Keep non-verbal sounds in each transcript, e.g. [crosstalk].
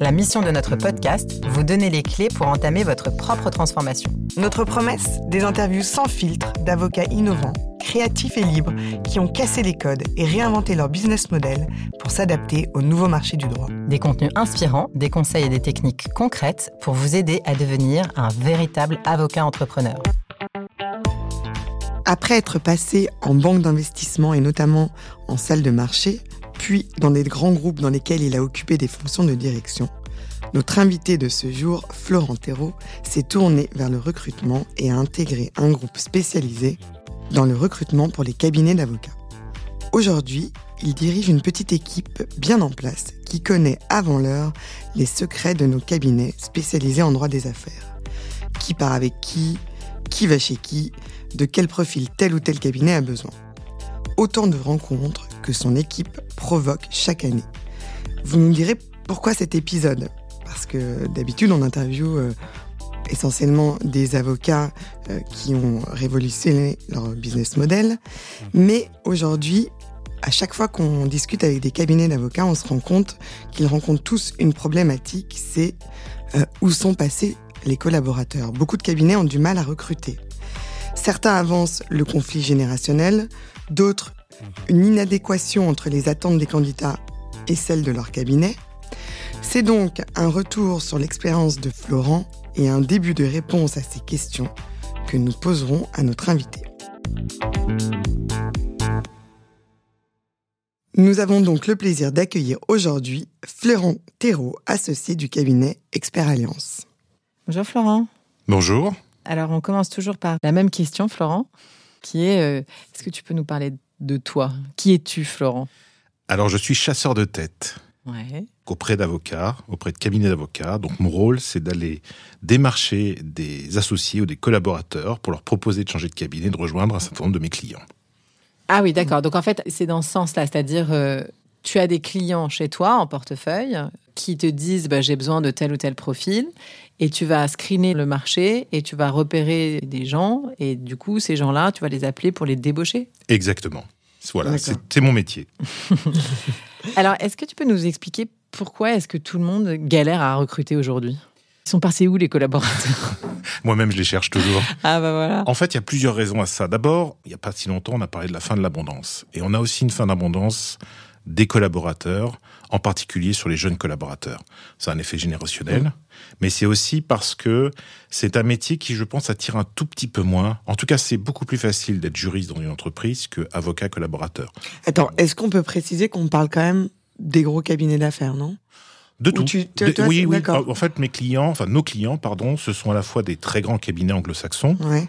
La mission de notre podcast, vous donner les clés pour entamer votre propre transformation. Notre promesse, des interviews sans filtre d'avocats innovants créatifs et libres qui ont cassé les codes et réinventé leur business model pour s'adapter au nouveau marché du droit. Des contenus inspirants, des conseils et des techniques concrètes pour vous aider à devenir un véritable avocat entrepreneur. Après être passé en banque d'investissement et notamment en salle de marché, puis dans des grands groupes dans lesquels il a occupé des fonctions de direction, notre invité de ce jour, Florent Thérault, s'est tourné vers le recrutement et a intégré un groupe spécialisé dans le recrutement pour les cabinets d'avocats. Aujourd'hui, il dirige une petite équipe bien en place qui connaît avant l'heure les secrets de nos cabinets spécialisés en droit des affaires. Qui part avec qui, qui va chez qui, de quel profil tel ou tel cabinet a besoin. Autant de rencontres que son équipe provoque chaque année. Vous nous direz pourquoi cet épisode Parce que d'habitude on interviewe euh, essentiellement des avocats euh, qui ont révolutionné leur business model. Mais aujourd'hui, à chaque fois qu'on discute avec des cabinets d'avocats, on se rend compte qu'ils rencontrent tous une problématique, c'est euh, où sont passés les collaborateurs. Beaucoup de cabinets ont du mal à recruter. Certains avancent le conflit générationnel, d'autres une inadéquation entre les attentes des candidats et celles de leur cabinet. C'est donc un retour sur l'expérience de Florent et un début de réponse à ces questions que nous poserons à notre invité. Nous avons donc le plaisir d'accueillir aujourd'hui Florent Thérault, associé du cabinet Expert Alliance. Bonjour Florent. Bonjour. Alors on commence toujours par la même question Florent, qui est euh, est-ce que tu peux nous parler de toi Qui es-tu Florent? Alors je suis chasseur de tête. Ouais auprès d'avocats, auprès de cabinets d'avocats. Donc mon rôle, c'est d'aller démarcher des associés ou des collaborateurs pour leur proposer de changer de cabinet, de rejoindre un certain nombre de mes clients. Ah oui, d'accord. Donc en fait, c'est dans ce sens-là, c'est-à-dire euh, tu as des clients chez toi en portefeuille qui te disent bah, j'ai besoin de tel ou tel profil et tu vas screener le marché et tu vas repérer des gens et du coup ces gens-là, tu vas les appeler pour les débaucher. Exactement. Voilà, c'est mon métier. [laughs] Alors, est-ce que tu peux nous expliquer pourquoi est-ce que tout le monde galère à recruter aujourd'hui? Ils sont passés où les collaborateurs? [laughs] Moi-même, je les cherche toujours. [laughs] Ah bah voilà. En fait, il y a plusieurs raisons à ça. D'abord, il n'y a pas si longtemps, on a parlé de la fin de l'abondance. Et on a aussi une fin d'abondance des collaborateurs, en particulier sur les jeunes collaborateurs. C'est un effet générationnel, mais c'est aussi parce que c'est un métier qui, je pense, attire un tout petit peu moins. En tout cas, c'est beaucoup plus facile d'être juriste dans une entreprise que avocat collaborateur. Attends, est-ce qu'on peut préciser qu'on parle quand même des gros cabinets d'affaires, non? De tout. oui, oui. En fait, mes clients, enfin nos clients, pardon, ce sont à la fois des très grands cabinets anglo-saxons, ouais.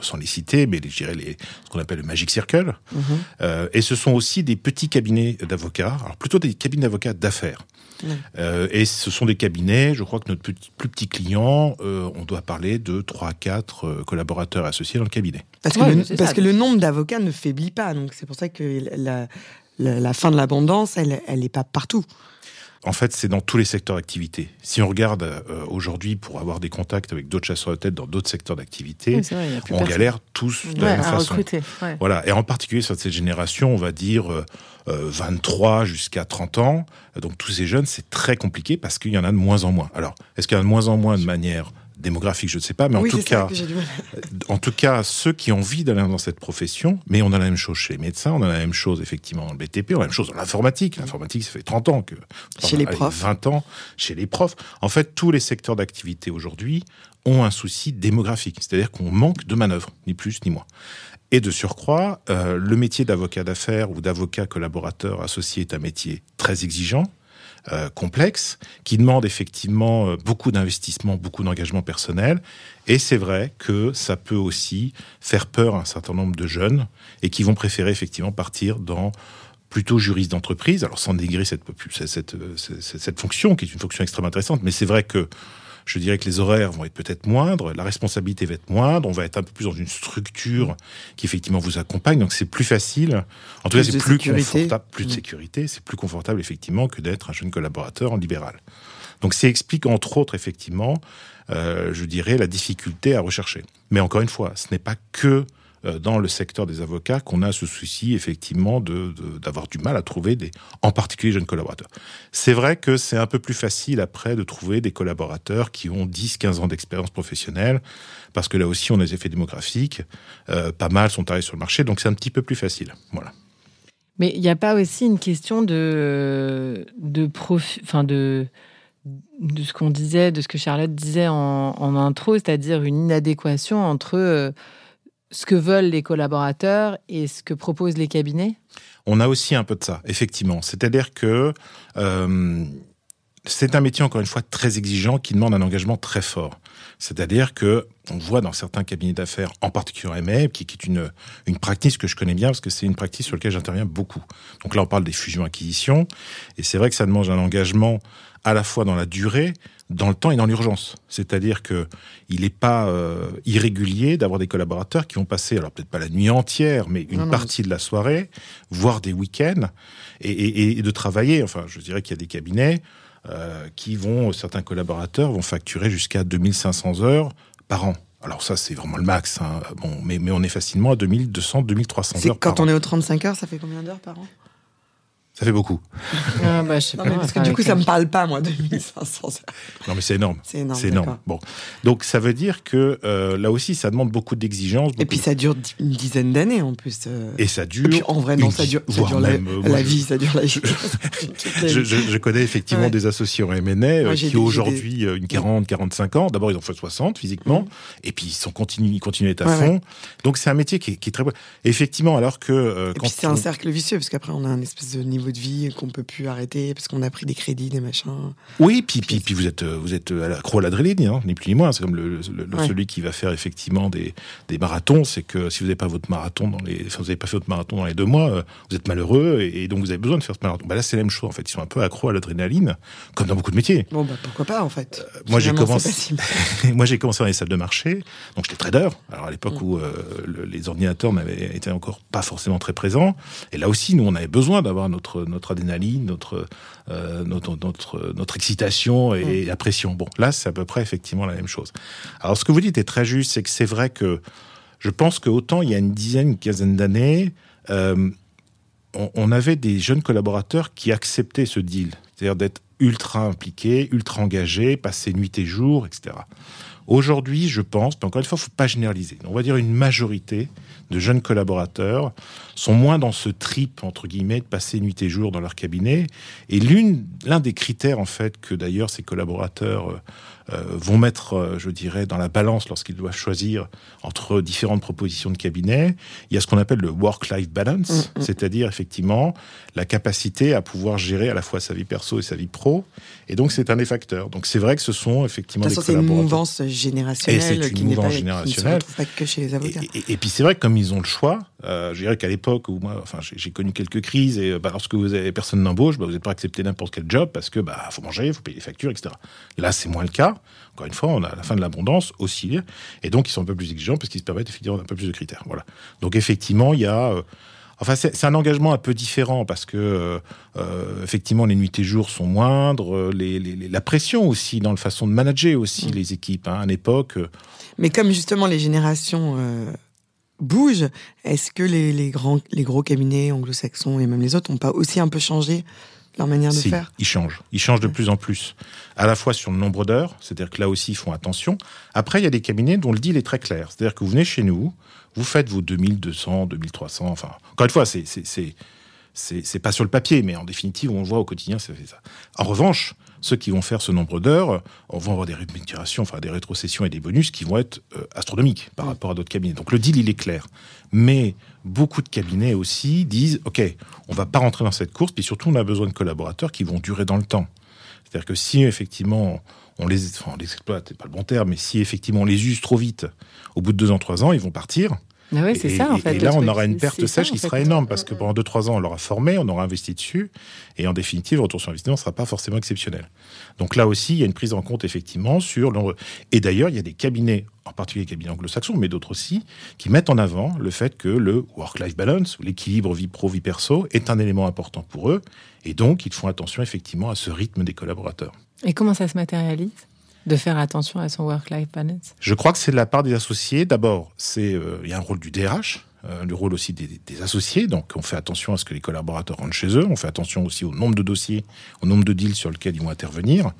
sans les citer, mais je dirais les, ce qu'on appelle le Magic Circle, mhm. euh, et ce sont aussi des petits cabinets d'avocats, alors plutôt des cabinets d'avocats d'affaires. Euh, et ce sont des cabinets, je crois que notre petit, plus petit client, euh, on doit parler de 3 à 4 collaborateurs associés dans le cabinet. Parce que, le, parce que le nombre d'avocats ne faiblit pas, donc c'est pour ça que la, la, fin de l'abondance, elle n'est pas partout. En fait, c'est dans tous les secteurs d'activité. Si on regarde euh, aujourd'hui pour avoir des contacts avec d'autres chasseurs de tête dans d'autres secteurs d'activité, on galère tous de la même façon. Voilà, et en particulier sur cette génération, on va dire 23 euh, jusqu'à 30 ans. Donc tous ces jeunes, c'est très compliqué parce qu'il y en a de moins en moins. Alors, est-ce qu'il y en a de moins en moins de manière démographique, je ne sais pas, mais en tout cas, en tout cas, ceux qui ont envie d'aller dans cette profession, mais on a la même chose chez les médecins, on a la même chose effectivement dans le BTP, on a la même chose dans l'informatique. L'informatique, ça fait 30 ans que chez les profs, 20 ans chez les profs. En fait, tous les secteurs d'activité aujourd'hui ont un souci démographique, c'est-à-dire qu'on manque de manœuvres, ni plus ni moins. Et de surcroît, euh, le métier d'avocat d'affaires ou d'avocat collaborateur associé est un métier très exigeant, euh, complexe, qui demande effectivement euh, beaucoup d'investissement, beaucoup d'engagement personnel. Et c'est vrai que ça peut aussi faire peur à un certain nombre de jeunes et qui vont préférer effectivement partir dans plutôt juriste d'entreprise, alors sans dénigrer cette, cette, cette, cette, fonction, qui est une fonction extrêmement intéressante, mais c'est vrai que je dirais que les horaires vont être peut-être moindres, la responsabilité va être moindre, on va être un peu plus dans une structure qui effectivement vous accompagne, donc c'est plus facile. En tout cas, c'est plus confortable, plus de mm. sécurité, c'est plus confortable effectivement que d'être un jeune collaborateur en libéral. Donc ça explique entre autres effectivement, euh, je dirais, la difficulté à rechercher. Mais encore une fois, ce n'est pas que dans le secteur des avocats qu'on a ce souci effectivement de, d'avoir du mal à trouver des, en particulier jeunes collaborateurs. C'est vrai que c'est un peu plus facile après de trouver des collaborateurs qui ont 10-15 ans d'expérience professionnelle, parce que là aussi on a des effets démographiques, euh, pas mal sont arrivés sur le marché, donc c'est un petit peu plus facile. Voilà. Mais il n'y a pas aussi une question de, de profil, enfin de, de ce qu'on disait, de ce que Charlotte disait en, en intro, c'est-à-dire une inadéquation entre euh, ce que veulent les collaborateurs et ce que proposent les cabinets? On a aussi un peu de ça, effectivement. C'est-à-dire que euh, c'est un métier, encore une fois, très exigeant qui demande un engagement très fort. C'est-à-dire que on voit dans certains cabinets d'affaires, en particulier en MA, qui, qui, est une, une pratique que je connais bien parce que c'est une pratique sur laquelle j'interviens beaucoup. Donc là, on parle des fusions-acquisitions, et c'est vrai que ça demande un engagement à la fois dans la durée, dans le temps et dans l'urgence. C'est-à-dire que il n'est pas euh, irrégulier d'avoir des collaborateurs qui vont passer, alors peut-être pas la nuit entière, mais une partie de la soirée, voire des week-ends, et, de travailler. Enfin, je dirais qu'il y a des cabinets euh, qui vont, certains collaborateurs vont facturer jusqu'à 2500 heures par an. Alors ça, c'est vraiment le max. Hein. Bon, mais, mais on est facilement à 2200, 2300 heures. Quand on est aux 35 heures, ça fait combien d'heures par an? Ça fait beaucoup. Ah bah, je sais pas, parce que du coup, ça me parle pas, moi, 2500. non, mais c'est énorme. C'est énorme. C'est énorme. Bon. Donc, ça veut dire que euh, là aussi, ça dememte beaucoup d'exigences. Et puis, ça dure une dizaine d'années en plus. Euh. Et ça dure. Et puis, en vrai, non, ça dure, ça dure la, euh, vie, ça dure la vie. [laughs] je, je, connais effectivement des associés en MNA qui ont aujourd'hui une 40, 45 ans. D'abord, ils ont fait 60 physiquement. Et puis, ils, sont continu, ils continuent à être à fond. Donc, c'est un métier qui est, qui est très. Effectivement, alors que. et puis, c'est un cercle vicieux, parce qu'après, on a un espèce de niveau de vie qu'on peut plus arrêter parce qu'on a pris des crédits, des machins. Oui, puis, puis, puis vous êtes, vous êtes accro à l'adrénaline, hein, ni plus ni moins. C'est comme le, celui qui va faire effectivement des, des marathons. C'est que si vous n'avez pas votre marathon dans les, enfin, vous n'avez pas fait votre marathon dans les deux mois, euh, vous êtes malheureux et, donc vous avez besoin de faire ce marathon. Bah là, c'est la même chose en fait. Ils sont un peu accro à l'adrénaline, comme dans beaucoup de métiers. Bon, bah pourquoi pas en fait. Euh, moi, j'ai commencé. [laughs] moi, j'ai commencé dans les salles de marché. Donc, j'étais trader. Alors à l'époque mm. où euh, les ordinateurs n'avaient été encore pas forcément très présents. Et là aussi, nous, on avait besoin d'avoir notre notre adrénaline, notre euh, notre, notre, notre excitation et la pression. Bon, là, c'est à peu près effectivement la même chose. Alors, ce que vous dites est très juste, c'est que c'est vrai que je pense que autant il y a une dizaine, une quinzaine d'années, euh, on, on, avait des jeunes collaborateurs qui acceptaient ce deal, c'est-à-dire d'être ultra impliqués, ultra engagés, passer nuit et jour, etc. Aujourd'hui, je pense, mais encore une fois, il ne faut pas généraliser. On va dire une majorité de jeunes collaborateurs sont moins dans ce trip, entre guillemets, de passer nuit et jour dans leur cabinet. Et l'un des critères, en fait, que d'ailleurs ces collaborateurs euh, euh, vont mettre, euh, je dirais, dans la balance lorsqu'ils doivent choisir entre différentes propositions de cabinet, il y a ce qu'on appelle le work-life balance, mm, mm. c'est-à-dire effectivement la capacité à pouvoir gérer à la fois sa vie perso et sa vie pro. Et donc c'est un des facteurs. Donc c'est vrai que ce sont effectivement de des C'est une mouvance générationnelle. Et c'est une mouvance générationnelle. Pas que chez les avocats. Et, puis c'est vrai que comme ils ont le choix, euh, je dirais qu'à l'époque où moi, enfin j'ai connu quelques crises et bah, lorsque vous avez personne n'embauche, bah, vous n'êtes pas accepté n'importe quel job parce que bah faut manger, faut payer les factures, etc. Là c'est moins le cas. Encore une fois, on a la fin de l'abondance aussi, et donc ils sont un peu plus exigeants parce qu'ils se permettent effectivement un peu plus de critères. Voilà. Donc effectivement, il y a euh, Enfin, c'est un engagement un peu différent parce que euh, euh, effectivement les nuits et jours sont moindres, les, la pression aussi dans la façon de manager aussi mm. les équipes hein, à une époque. Mais comme justement les générations bougent, est-ce que les, les, grands, les gros cabinets anglo-saxons et même les autres n'ont pas aussi un peu changé leur manière de faire? Ils changent. Ils changent de plus en plus. À la fois sur le nombre d'heures, c'est-à-dire que là aussi, ils font attention. Après, il y a des cabinets dont le deal est très clair. C'est-à-dire que vous venez chez nous, vous faites vos 2200, 2300, enfin, encore une fois, c'est, c'est, c'est, pas sur le papier, mais en définitive, on le voit au quotidien, ça fait ça. En revanche, ceux qui vont faire ce nombre d'heures vont avoir des rémunérations, enfin des rétrocessions et des bonus qui vont être euh, astronomiques par rapport à d'autres cabinets. Donc le deal, il est clair. Mais beaucoup de cabinets aussi disent, OK, on va pas rentrer dans cette course, puis surtout on a besoin de collaborateurs qui vont durer dans le temps. C'est-à-dire que si effectivement on les, enfin, on les exploite, c'est pas le bon terme, mais si effectivement on les use trop vite, au bout de deux ans, trois ans, ils vont partir. Ah oui, c'est ça, en fait. Et là, on aura une perte sèche qui sera énorme parce que pendant 2-3 ans, on l'aura formé, on aura investi dessus. Et en définitive, le retour sur investissement ne sera pas forcément exceptionnel. Donc là aussi, il y a une prise en compte, effectivement, sur. Le... Et d'ailleurs, il y a des cabinets, en particulier les cabinets anglo-saxons, mais d'autres aussi, qui mettent en avant le fait que le work-life balance, l'équilibre vie pro-vie perso, est un élément important pour eux. Et donc, ils font attention, effectivement, à ce rythme des collaborateurs. Et comment ça se matérialise de faire attention à son work-life balance? Je crois que c'est de la part des associés. D'abord, c'est euh, il y a un rôle du DRH, euh, le rôle aussi des, associés. Donc, on fait attention à ce que les collaborateurs rentrent chez eux. On fait attention aussi au nombre de dossiers, au nombre de deals sur lesquels ils vont intervenir.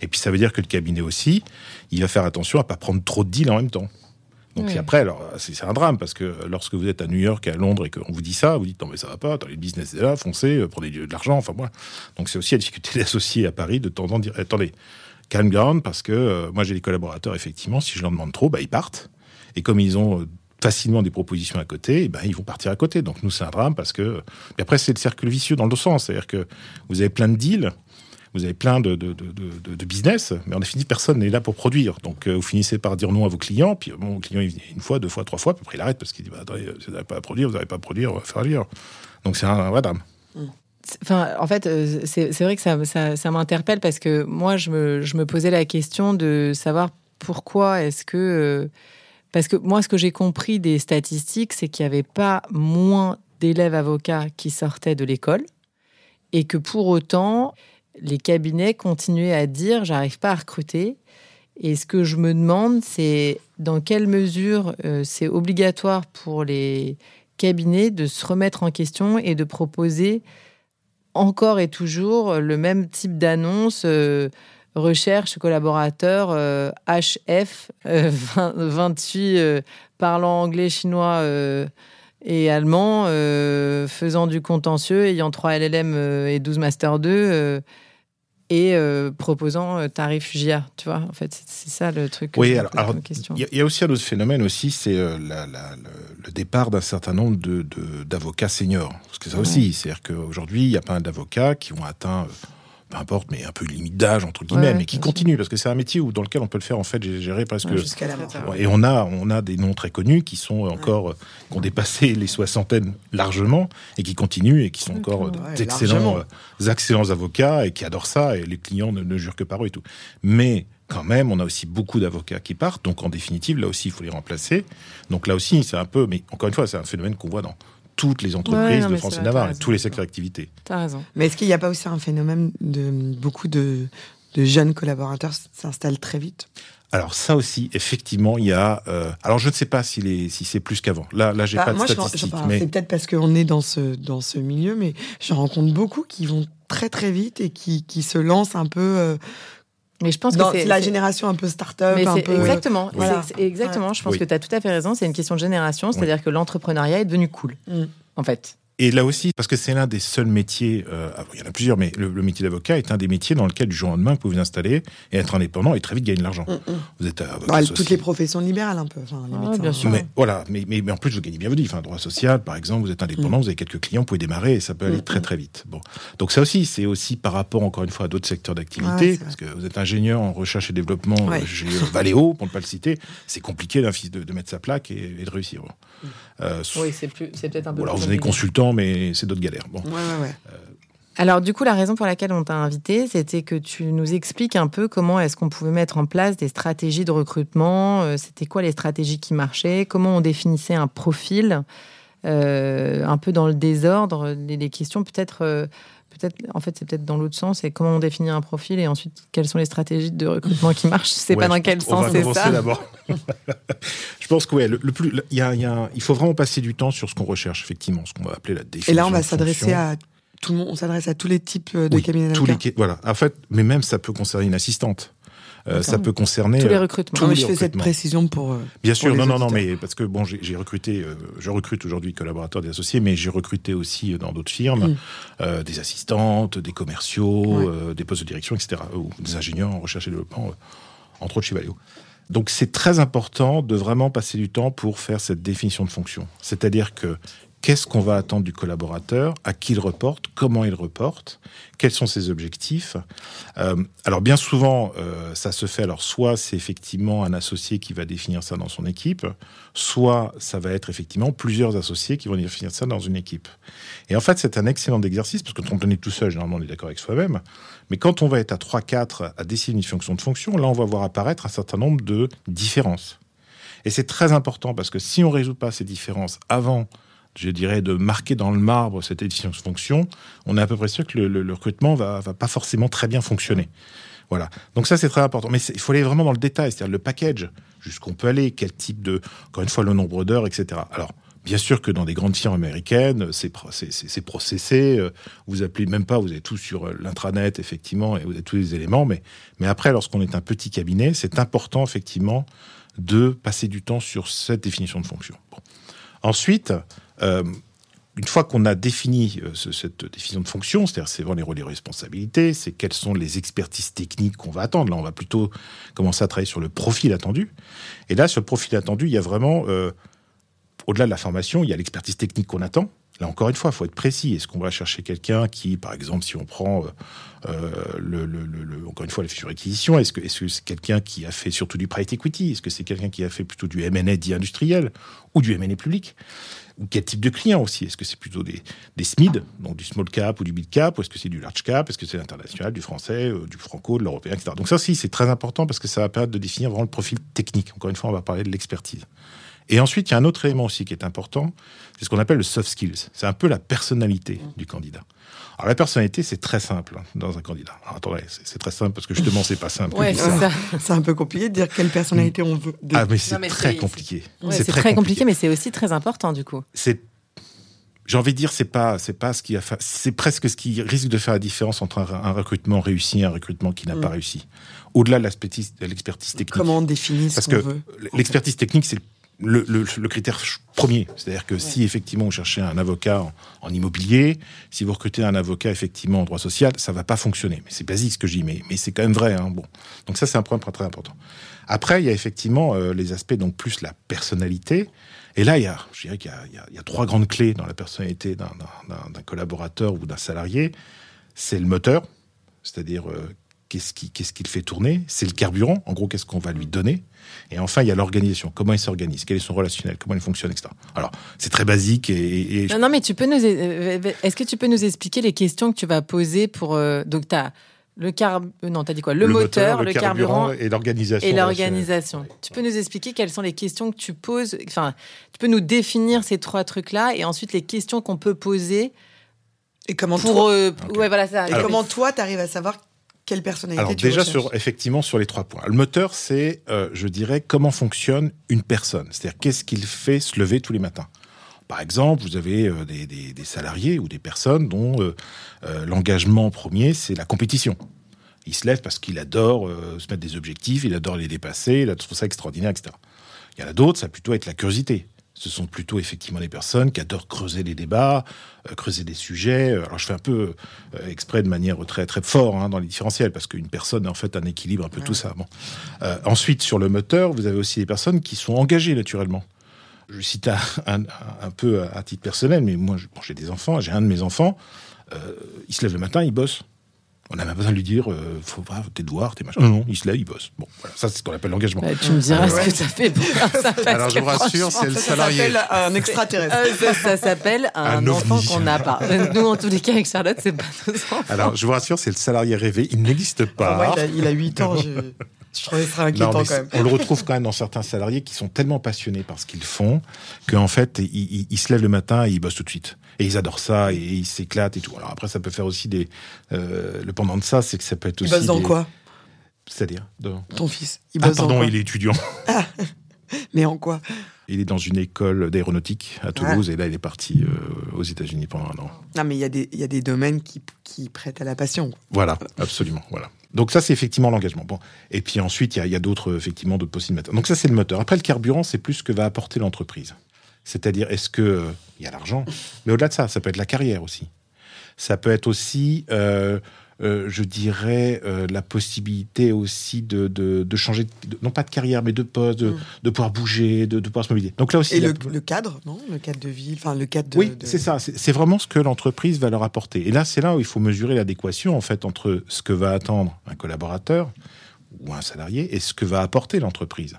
Et puis, ça veut dire que le cabinet aussi, il va faire attention à pas prendre trop de deals en même temps. Donc après, alors c'est un drame parce que lorsque vous êtes à New York et à Londres et qu'on vous dit ça, vous dites non mais ça va pas, attendez, le business est là, foncez, euh, prenez de l'argent, enfin voilà. Donc c'est aussi la difficulté [laughs] d'associer à Paris de temps en temps dire attendez, calm down parce que euh, moi j'ai des collaborateurs effectivement, si je leur demande trop, bah, ils partent. Et comme ils ont euh, facilement des propositions à côté, eh ben, ils vont partir à côté. Donc nous c'est un drame parce que. Mais après c'est le cercle vicieux dans le sens, c'est-à-dire que vous avez plein de deals vous avez plein de, de, de, business, mais en définitive, personne n'est là pour produire. Donc, euh, vous finissez par dire non à vos clients, puis bon, le client, il vient une fois, deux fois, trois fois, puis après, il arrête parce qu'il dit bah, vous n'avez pas à produire, vous n'avez pas à produire, on va faire lire. Donc, c'est un, drame. Enfin, en fait, euh, c'est vrai que ça, ça, ça m'interpelle parce que moi, je me, je me, posais la question de savoir pourquoi est-ce que. Euh, parce que moi, ce que j'ai compris des statistiques, c'est qu'il n'y avait pas moins d'élèves avocats qui sortaient de l'école et que pour autant, les cabinets continuaient à dire j'arrive pas à recruter. Et ce que je me demande, c'est dans quelle mesure euh, c'est obligatoire pour les cabinets de se remettre en question et de proposer encore et toujours le même type d'annonce. Euh, recherche collaborateur HF 28 parlant anglais, chinois et allemand, euh, faisant du contentieux, ayant 3 LLM et 12 Master 2 et euh, proposant euh, tarif GIA, tu vois. En fait, c'est ça le truc. Oui, alors, il y, a aussi un autre phénomène aussi, c'est euh, le, départ d'un certain nombre d'avocats de, seniors. Parce que ça aussi, c'est-à-dire qu'aujourd'hui, il y a pas d'avocats qui ont atteint peu importe, mais un peu limite d'âge entre guillemets, mais qui continue parce que c'est un métier où dans lequel on peut le faire en fait gérer presque jusqu'à la mort. Et on a on a des noms très connus qui sont encore qui ont dépassé les soixantaines largement et qui continuent et qui sont encore d'excellents euh, excellents avocats et qui adorent ça et les clients ne, ne jurent que par eux et tout. Mais quand même, on a aussi beaucoup d'avocats qui partent. Donc, en définitive, là aussi, il faut les remplacer. Donc, là aussi, c'est un peu, mais encore une fois, c'est un phénomène qu'on voit dans toutes les entreprises de France et Navarre, et tous les secteurs d'activité. T'as raison. Mais est-ce qu'il n'y a pas aussi un phénomène de beaucoup de, jeunes collaborateurs s'installent très vite? Alors ça aussi, effectivement, il y a. Euh, alors je ne sais pas si, si c'est plus qu'avant. Là, là, j'ai bah, pas de statistiques. mais... C'est peut-être parce qu'on est dans ce dans ce milieu, mais je rencontre beaucoup qui vont très très vite et qui, qui se lancent un peu. Euh, mais je pense que c'est la génération un peu start-up. Un peu... Exactement. Exactement. Je pense que tu as tout à fait raison. C'est une question de génération. C'est-à-dire que l'entrepreneuriat est devenu cool, mm. en fait. Et là aussi, parce que c'est l'un des seuls métiers, euh, ah, il y en a plusieurs, mais le, métier d'avocat est un des métiers dans lequel du jour au lendemain, vous pouvez vous installer et être indépendant et très vite gagner de l'argent. Mm, mm. Vous êtes avocat bah, Toutes les professions libérales, un peu. Enfin, ah, bien sûr. Mais, voilà, mais, mais, en plus, vous gagnez bien votre vie. Enfin, droit social, par exemple, vous êtes indépendant, vous avez quelques clients, vous pouvez démarrer et ça peut aller très très vite. Bon. Donc ça aussi, c'est aussi par rapport, encore une fois, à d'autres secteurs d'activité, parce que vous êtes ingénieur en recherche et développement ouais. chez euh, Valeo, pour ne pas le citer, c'est compliqué de, de, mettre sa plaque et, de réussir. Euh, oui, c'est peut-être un peu. Voilà, vous êtes consultant, mais c'est d'autres galères. Bon. Euh, alors du coup, la raison pour laquelle on t'a invité, c'était que tu nous expliques un peu comment est-ce qu'on pouvait mettre en place des stratégies de recrutement, euh, c'était quoi les stratégies qui marchaient, comment on définissait un profil, un peu dans le désordre, les, questions peut-être peut-être, en fait, c'est peut-être dans l'autre sens. Et comment on définit un profil et ensuite quelles sont les stratégies de recrutement qui marchent. Je sais pas dans quel sens c'est ça. d'abord. [laughs] je pense que ouais, le, plus, il y a, il faut vraiment passer du temps sur ce qu'on recherche effectivement, ce qu'on va appeler la définition. Et là, on va s'adresser à tout le monde. On s'adresse à tous les types de cabinets d'avocats. Voilà. En fait, mais même ça peut concerner une assistante. Euh, ça peut concerner tous les euh, recrutements. Tous je fais cette précision pour. Euh, Bien sûr, non, non, non, mais parce que bon, j'ai recruté, je recrute aujourd'hui collaborateurs des associés, mais j'ai recruté aussi dans d'autres firmes mm. des assistantes, des commerciaux, des postes de direction, etc., ou des ingénieurs en recherche et développement, entre autres chez Valeo. Donc c'est très important de vraiment passer du temps pour faire cette définition de fonction. C'est-à-dire que qu'est-ce qu'on va attendre du collaborateur, à qui il reporte, comment il reporte, quels sont ses objectifs? Euh, alors bien souvent, euh, ça se fait. Alors soit c'est effectivement un associé qui va définir ça dans son équipe, soit ça va être effectivement plusieurs associés qui vont définir ça dans une équipe. Et en fait, c'est un excellent exercice parce que quand on est tout seul, généralement on est d'accord avec soi-même. Mais quand on va être à 3-4 à décider une fonction de fonction, là on va voir apparaître un certain nombre de différences. Et c'est très important parce que si on ne résout pas ces différences avant je dirais, de marquer dans le marbre cette édition de fonction, on est à peu près sûr que le, recrutement va, va pas forcément très bien fonctionner. Voilà. Donc ça, c'est très important. Mais il faut aller vraiment dans le détail, c'est-à-dire le package, jusqu'où on peut aller, quel type de, encore une fois, le nombre d'heures, etc. Alors, Bien sûr que dans des grandes firmes américaines, c'est processé. Euh, vous appelez même pas, vous avez tout sur euh, l'intranet, effectivement, et vous avez tous les éléments. Mais, mais après, lorsqu'on est un petit cabinet, c'est important, effectivement, de passer du temps sur cette définition de fonction. Ensuite, euh, une fois qu'on a défini euh, cette définition de fonction, c'est-à-dire c'est vraiment les rôles et responsabilités, c'est quelles sont les expertises techniques qu'on va attendre. Là, on va plutôt commencer à travailler sur le profil attendu. Et là, sur le profil attendu, il y a vraiment, euh, au-delà de la formation, il y a l'expertise technique qu'on attend. Là, encore une fois, il faut être précis. Est-ce qu'on va chercher quelqu'un qui, par exemple, si on prend, le, encore une fois, la future acquisition, est-ce que c'est -ce quelqu'un qui a fait surtout du private equity? Est-ce que c'est quelqu'un qui a fait plutôt du M&A dit industriel ou du M&A public? Quel type de client aussi? Est-ce que c'est plutôt des, des, SMID, donc du small cap ou du mid cap, ou est-ce que c'est du large cap? Est-ce que c'est l'international, du français, euh, du franco, de l'européen, etc. Donc ça aussi, c'est très important parce que ça va permettre de définir vraiment le profil technique. Encore une fois, on va parler de l'expertise. Et ensuite, il y a un autre élément aussi qui est important, c'est ce qu'on appelle le soft skills. C'est un peu la personnalité du candidat. Alors la personnalité, c'est très simple hein, dans un candidat. Alors, attendez, c'est très simple parce que justement, c'est pas simple. Ouais, c'est un peu compliqué de dire quelle personnalité on veut. Ah, mais c'est très compliqué. c'est très, compliqué, mais c'est aussi très important du coup. C'est j'ai envie de dire, c'est pas, c'est pas ce qui a fait, c'est presque ce qui risque de faire la différence entre un, recrutement réussi et un recrutement qui n'a pas mm. réussi. Au-delà de l'expertise technique. Comment on définit ce Parce que l'expertise technique, c'est le, critère premier. C'est-à-dire que si effectivement vous cherchez un avocat en, immobilier, si vous recrutez un avocat effectivement en droit social, ça va pas fonctionner. Mais c'est basique ce que j'y mets, mais c'est quand même vrai. Hein. Bon, donc ça c'est un point très, important. Après, il y a effectivement euh, les aspects donc plus la personnalité. Et là, il y a, je dirais qu'il y, y, a trois grandes clés dans la personnalité d'un collaborateur ou d'un salarié. C'est le moteur, c'est-à-dire euh, qu'est-ce qu'il ce qu'il fait tourner, c'est le carburant, en gros, qu'est-ce qu'on va lui donner? Et enfin, il y a l'organisation, comment il s'organise, quel est son relationnel, comment il fonctionne, etc. Alors, c'est très basique et, Non, non, mais tu peux nous... Euh, euh, est-ce que tu peux nous expliquer les questions que tu vas poser pour... Euh, donc, tu as le car... Non, tu as dit quoi? Le, moteur, le, carburant, et l'organisation. Et l'organisation. Tu peux nous expliquer quelles sont les questions que tu poses Enfin, tu peux nous définir ces trois trucs-là et ensuite les questions qu'on peut poser et comment pour, toi, ouais, voilà ça. Et comment toi, tu arrives à savoir quelle personnalité Alors déjà sur effectivement sur les trois points. Le moteur, c'est, euh, je dirais, comment fonctionne une personne. C'est-à-dire qu'est-ce qu'il fait se lever tous les matins? Par exemple, vous avez euh, des, salariés ou des personnes dont euh, l'engagement premier, c'est la compétition. Il se lève parce qu'il adore se mettre des objectifs, il adore les dépasser, il trouve ça extraordinaire, etc. Il y en a d'autres, ça va plutôt être la curiosité ce sont plutôt effectivement des personnes qui adorent creuser les débats, euh, creuser des sujets. Alors je fais un peu euh, exprès de manière très très fort hein, dans les différentiels parce qu'une personne est en fait un équilibre un peu tout ça. Bon. Euh, ensuite sur le moteur, vous avez aussi des personnes qui sont engagées naturellement. Je cite un, un, peu à titre personnel, mais moi j'ai des enfants, j'ai un de mes enfants, il se lève le matin, il bosse. On n'a même pas besoin de lui dire, euh, faut pas, t'es devoir, t'es machin. Non, non, il se lève, il bosse. Bon, voilà, ça, c'est ce qu'on appelle l'engagement. Bah, tu me diras ce que ça fait pour ça. Alors, je vous rassure, c'est le salarié. Ça s'appelle un extraterrestre. Euh, ça, s'appelle [laughs] un, enfant qu'on n'a pas. [laughs] Nous, en tous les cas, avec Charlotte, c'est pas nos enfants. Alors, je vous rassure, c'est le salarié rêvé. Il n'existe pas. il, a, 8 ans. Je... Je trouvais ça inquiétant quand même. On le retrouve quand même dans certains salariés qui sont tellement passionnés par ce qu'ils font qu'en fait, ils, ils, se lèvent le matin et ils bossent tout de suite et ils adorent ça et ils s'éclatent et tout. Alors après, ça peut faire aussi des. Euh, le pendant de ça, c'est que ça peut être aussi. Il bosse dans quoi? C'est-à-dire Ton fils. Il bosse ah, pardon, il est étudiant. Ah. [laughs] Mais en quoi? Il est dans une école d'aéronautique à Toulouse et là, il est parti euh, aux États-Unis pendant un an. Non, mais il y, a des, il y a des domaines qui, qui prêtent à la passion. Voilà, absolument. Voilà. Donc ça, c'est effectivement l'engagement. Bon. Et puis ensuite, il y a, a d'autres, effectivement, d'autres possibilités. Donc ça, c'est le moteur. Après, le carburant, c'est plus ce que va apporter l'entreprise. C'est-à-dire, est-ce que euh, il y a l'argent Mais au-delà de ça, ça peut être la carrière aussi. Ça peut être aussi euh, euh, je dirais, la possibilité aussi de, de, changer, non pas de carrière, mais de poste, de, mm. pouvoir bouger, de, pouvoir se mobiliser. Donc là aussi. Et le, cadre, non? Le cadre de vie, enfin le cadre de. Oui, c'est ça. C'est vraiment ce que l'entreprise va leur apporter. Et là, c'est là où il faut mesurer l'adéquation, en fait, entre ce que va attendre un collaborateur ou un salarié et ce que va apporter l'entreprise.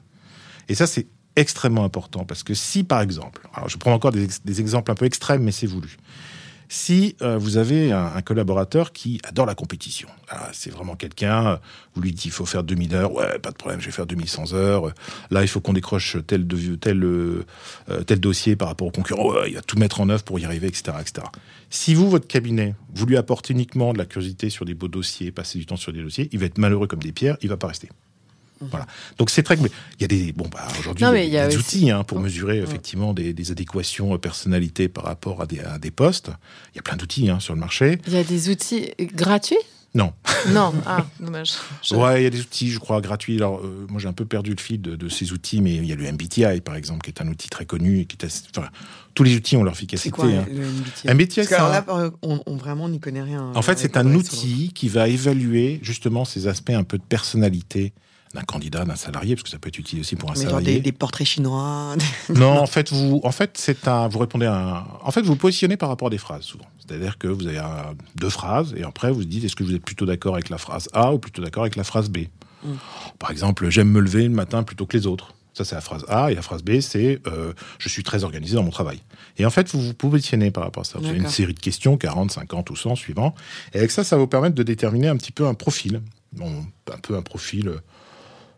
Et ça, c'est extrêmement important parce que si, par exemple, alors je prends encore des, exemples un peu extrêmes, mais c'est voulu si euh, vous avez un, collaborateur qui adore la compétition. Ah, c'est vraiment quelqu'un, euh, vous lui dites il faut faire 2000 heures, ouais, pas de problème, je vais faire 2100 heures. Là, il faut qu'on décroche tel, tel, euh, tel dossier par rapport au concurrent, il va tout mettre en œuvre pour y arriver, etc., etc. Si vous, votre cabinet, vous lui apportez uniquement de la curiosité sur des beaux dossiers, passer du temps sur des dossiers, il va être malheureux comme des pierres, il va pas rester. Voilà. Donc c'est très. Il y a des bon bah aujourd'hui il y a des outils hein, pour mesurer effectivement des, des, adéquations euh, personnalité par rapport à des, à des postes. Il y a plein d'outils hein, sur le marché. Il y a des outils gratuits? Non. Non, [laughs] ah, dommage. Ouais, il y a des outils, je crois, gratuits. Alors, euh, moi, j'ai un peu perdu le fil de, ces outils, mais il y a le MBTI, par exemple, qui est un outil très connu. Qui est enfin, tous les outils ont leur efficacité. C'est quoi hein. le MBTI, MBTI Parce là, on, on vraiment n'y connaît rien. En fait, c'est un outil qui va évaluer justement ces aspects un peu de personnalité d'un candidat, d'un salarié, parce que ça peut être utile aussi pour un salarié. des, portraits chinois. [laughs] non, en fait, vous, en fait, c'est un, vous répondez à un, en fait, vous, vous positionnez par rapport à des phrases souvent. C'est-à-dire que vous avez deux phrases et après vous dites est-ce que vous êtes plutôt d'accord avec la phrase A ou plutôt d'accord avec la phrase B? Mm. Par exemple, j'aime me lever le matin plutôt que les autres. Ça, c'est la phrase A. Et la phrase B, c'est euh, je suis très organisé dans mon travail. Et en fait, vous vous positionnez par rapport à ça. Vous avez une série de questions, 40, 50 ou 100 suivant. Et avec ça, ça va vous permettre de déterminer un petit peu un profil. Bon, un peu un profil euh,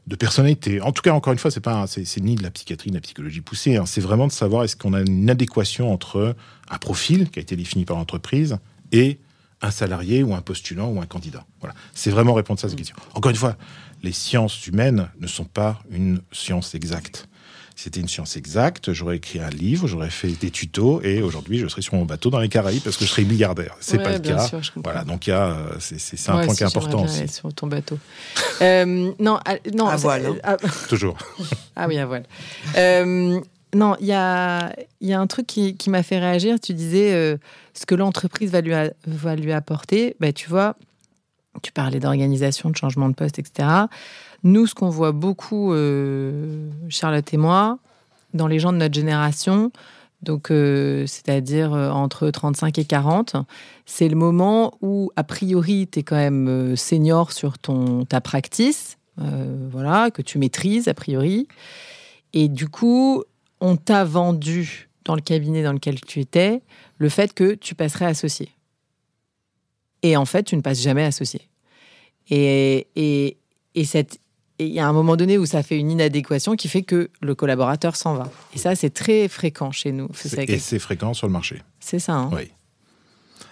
de personnalité. En tout cas, encore une fois, c'est pas, c'est ni de la psychiatrie, ni de la psychologie poussée. Hein. C'est vraiment de savoir est-ce qu'on a une adéquation entre un profil qui a été défini par l'entreprise et un salarié ou un postulant ou un candidat. Voilà. C'est vraiment répondre à cette question. Encore une fois, les sciences humaines ne sont pas une science exacte c'était une science exacte, j'aurais écrit un livre, j'aurais fait des tutos et aujourd'hui je serais sur mon bateau dans les Caraïbes parce que je serais milliardaire. C'est pas le cas. voilà, donc il c'est un point qui est important aussi. Sur ton bateau. [laughs] euh, non, à, non, à voile. Hein. Ah. [laughs] Toujours. [laughs] ah oui, à voile. Euh, non, il y a, y a un truc qui, qui m'a fait réagir. Tu disais euh, ce que l'entreprise va lui, va lui apporter. Bah, tu vois, tu parlais d'organisation, de changement de poste, etc. Nous, ce qu'on voit beaucoup, euh, Charlotte et moi, dans les gens de notre génération, donc euh, c'est-à-dire euh, entre 35 et 40, c'est le moment où, a priori, tu es quand même senior sur ton, ta practice, voilà, que tu maîtrises, a priori. Et du coup, on t'a vendu dans le cabinet dans lequel tu étais le fait que tu passerais associé. Et en fait, tu ne passes jamais associé. Et, et, et cette il y a un moment donné où ça fait une inadéquation qui fait que le collaborateur s'en va. Et ça, c'est très fréquent chez nous. Et c'est fréquent sur le marché. C'est ça. Hein. oui.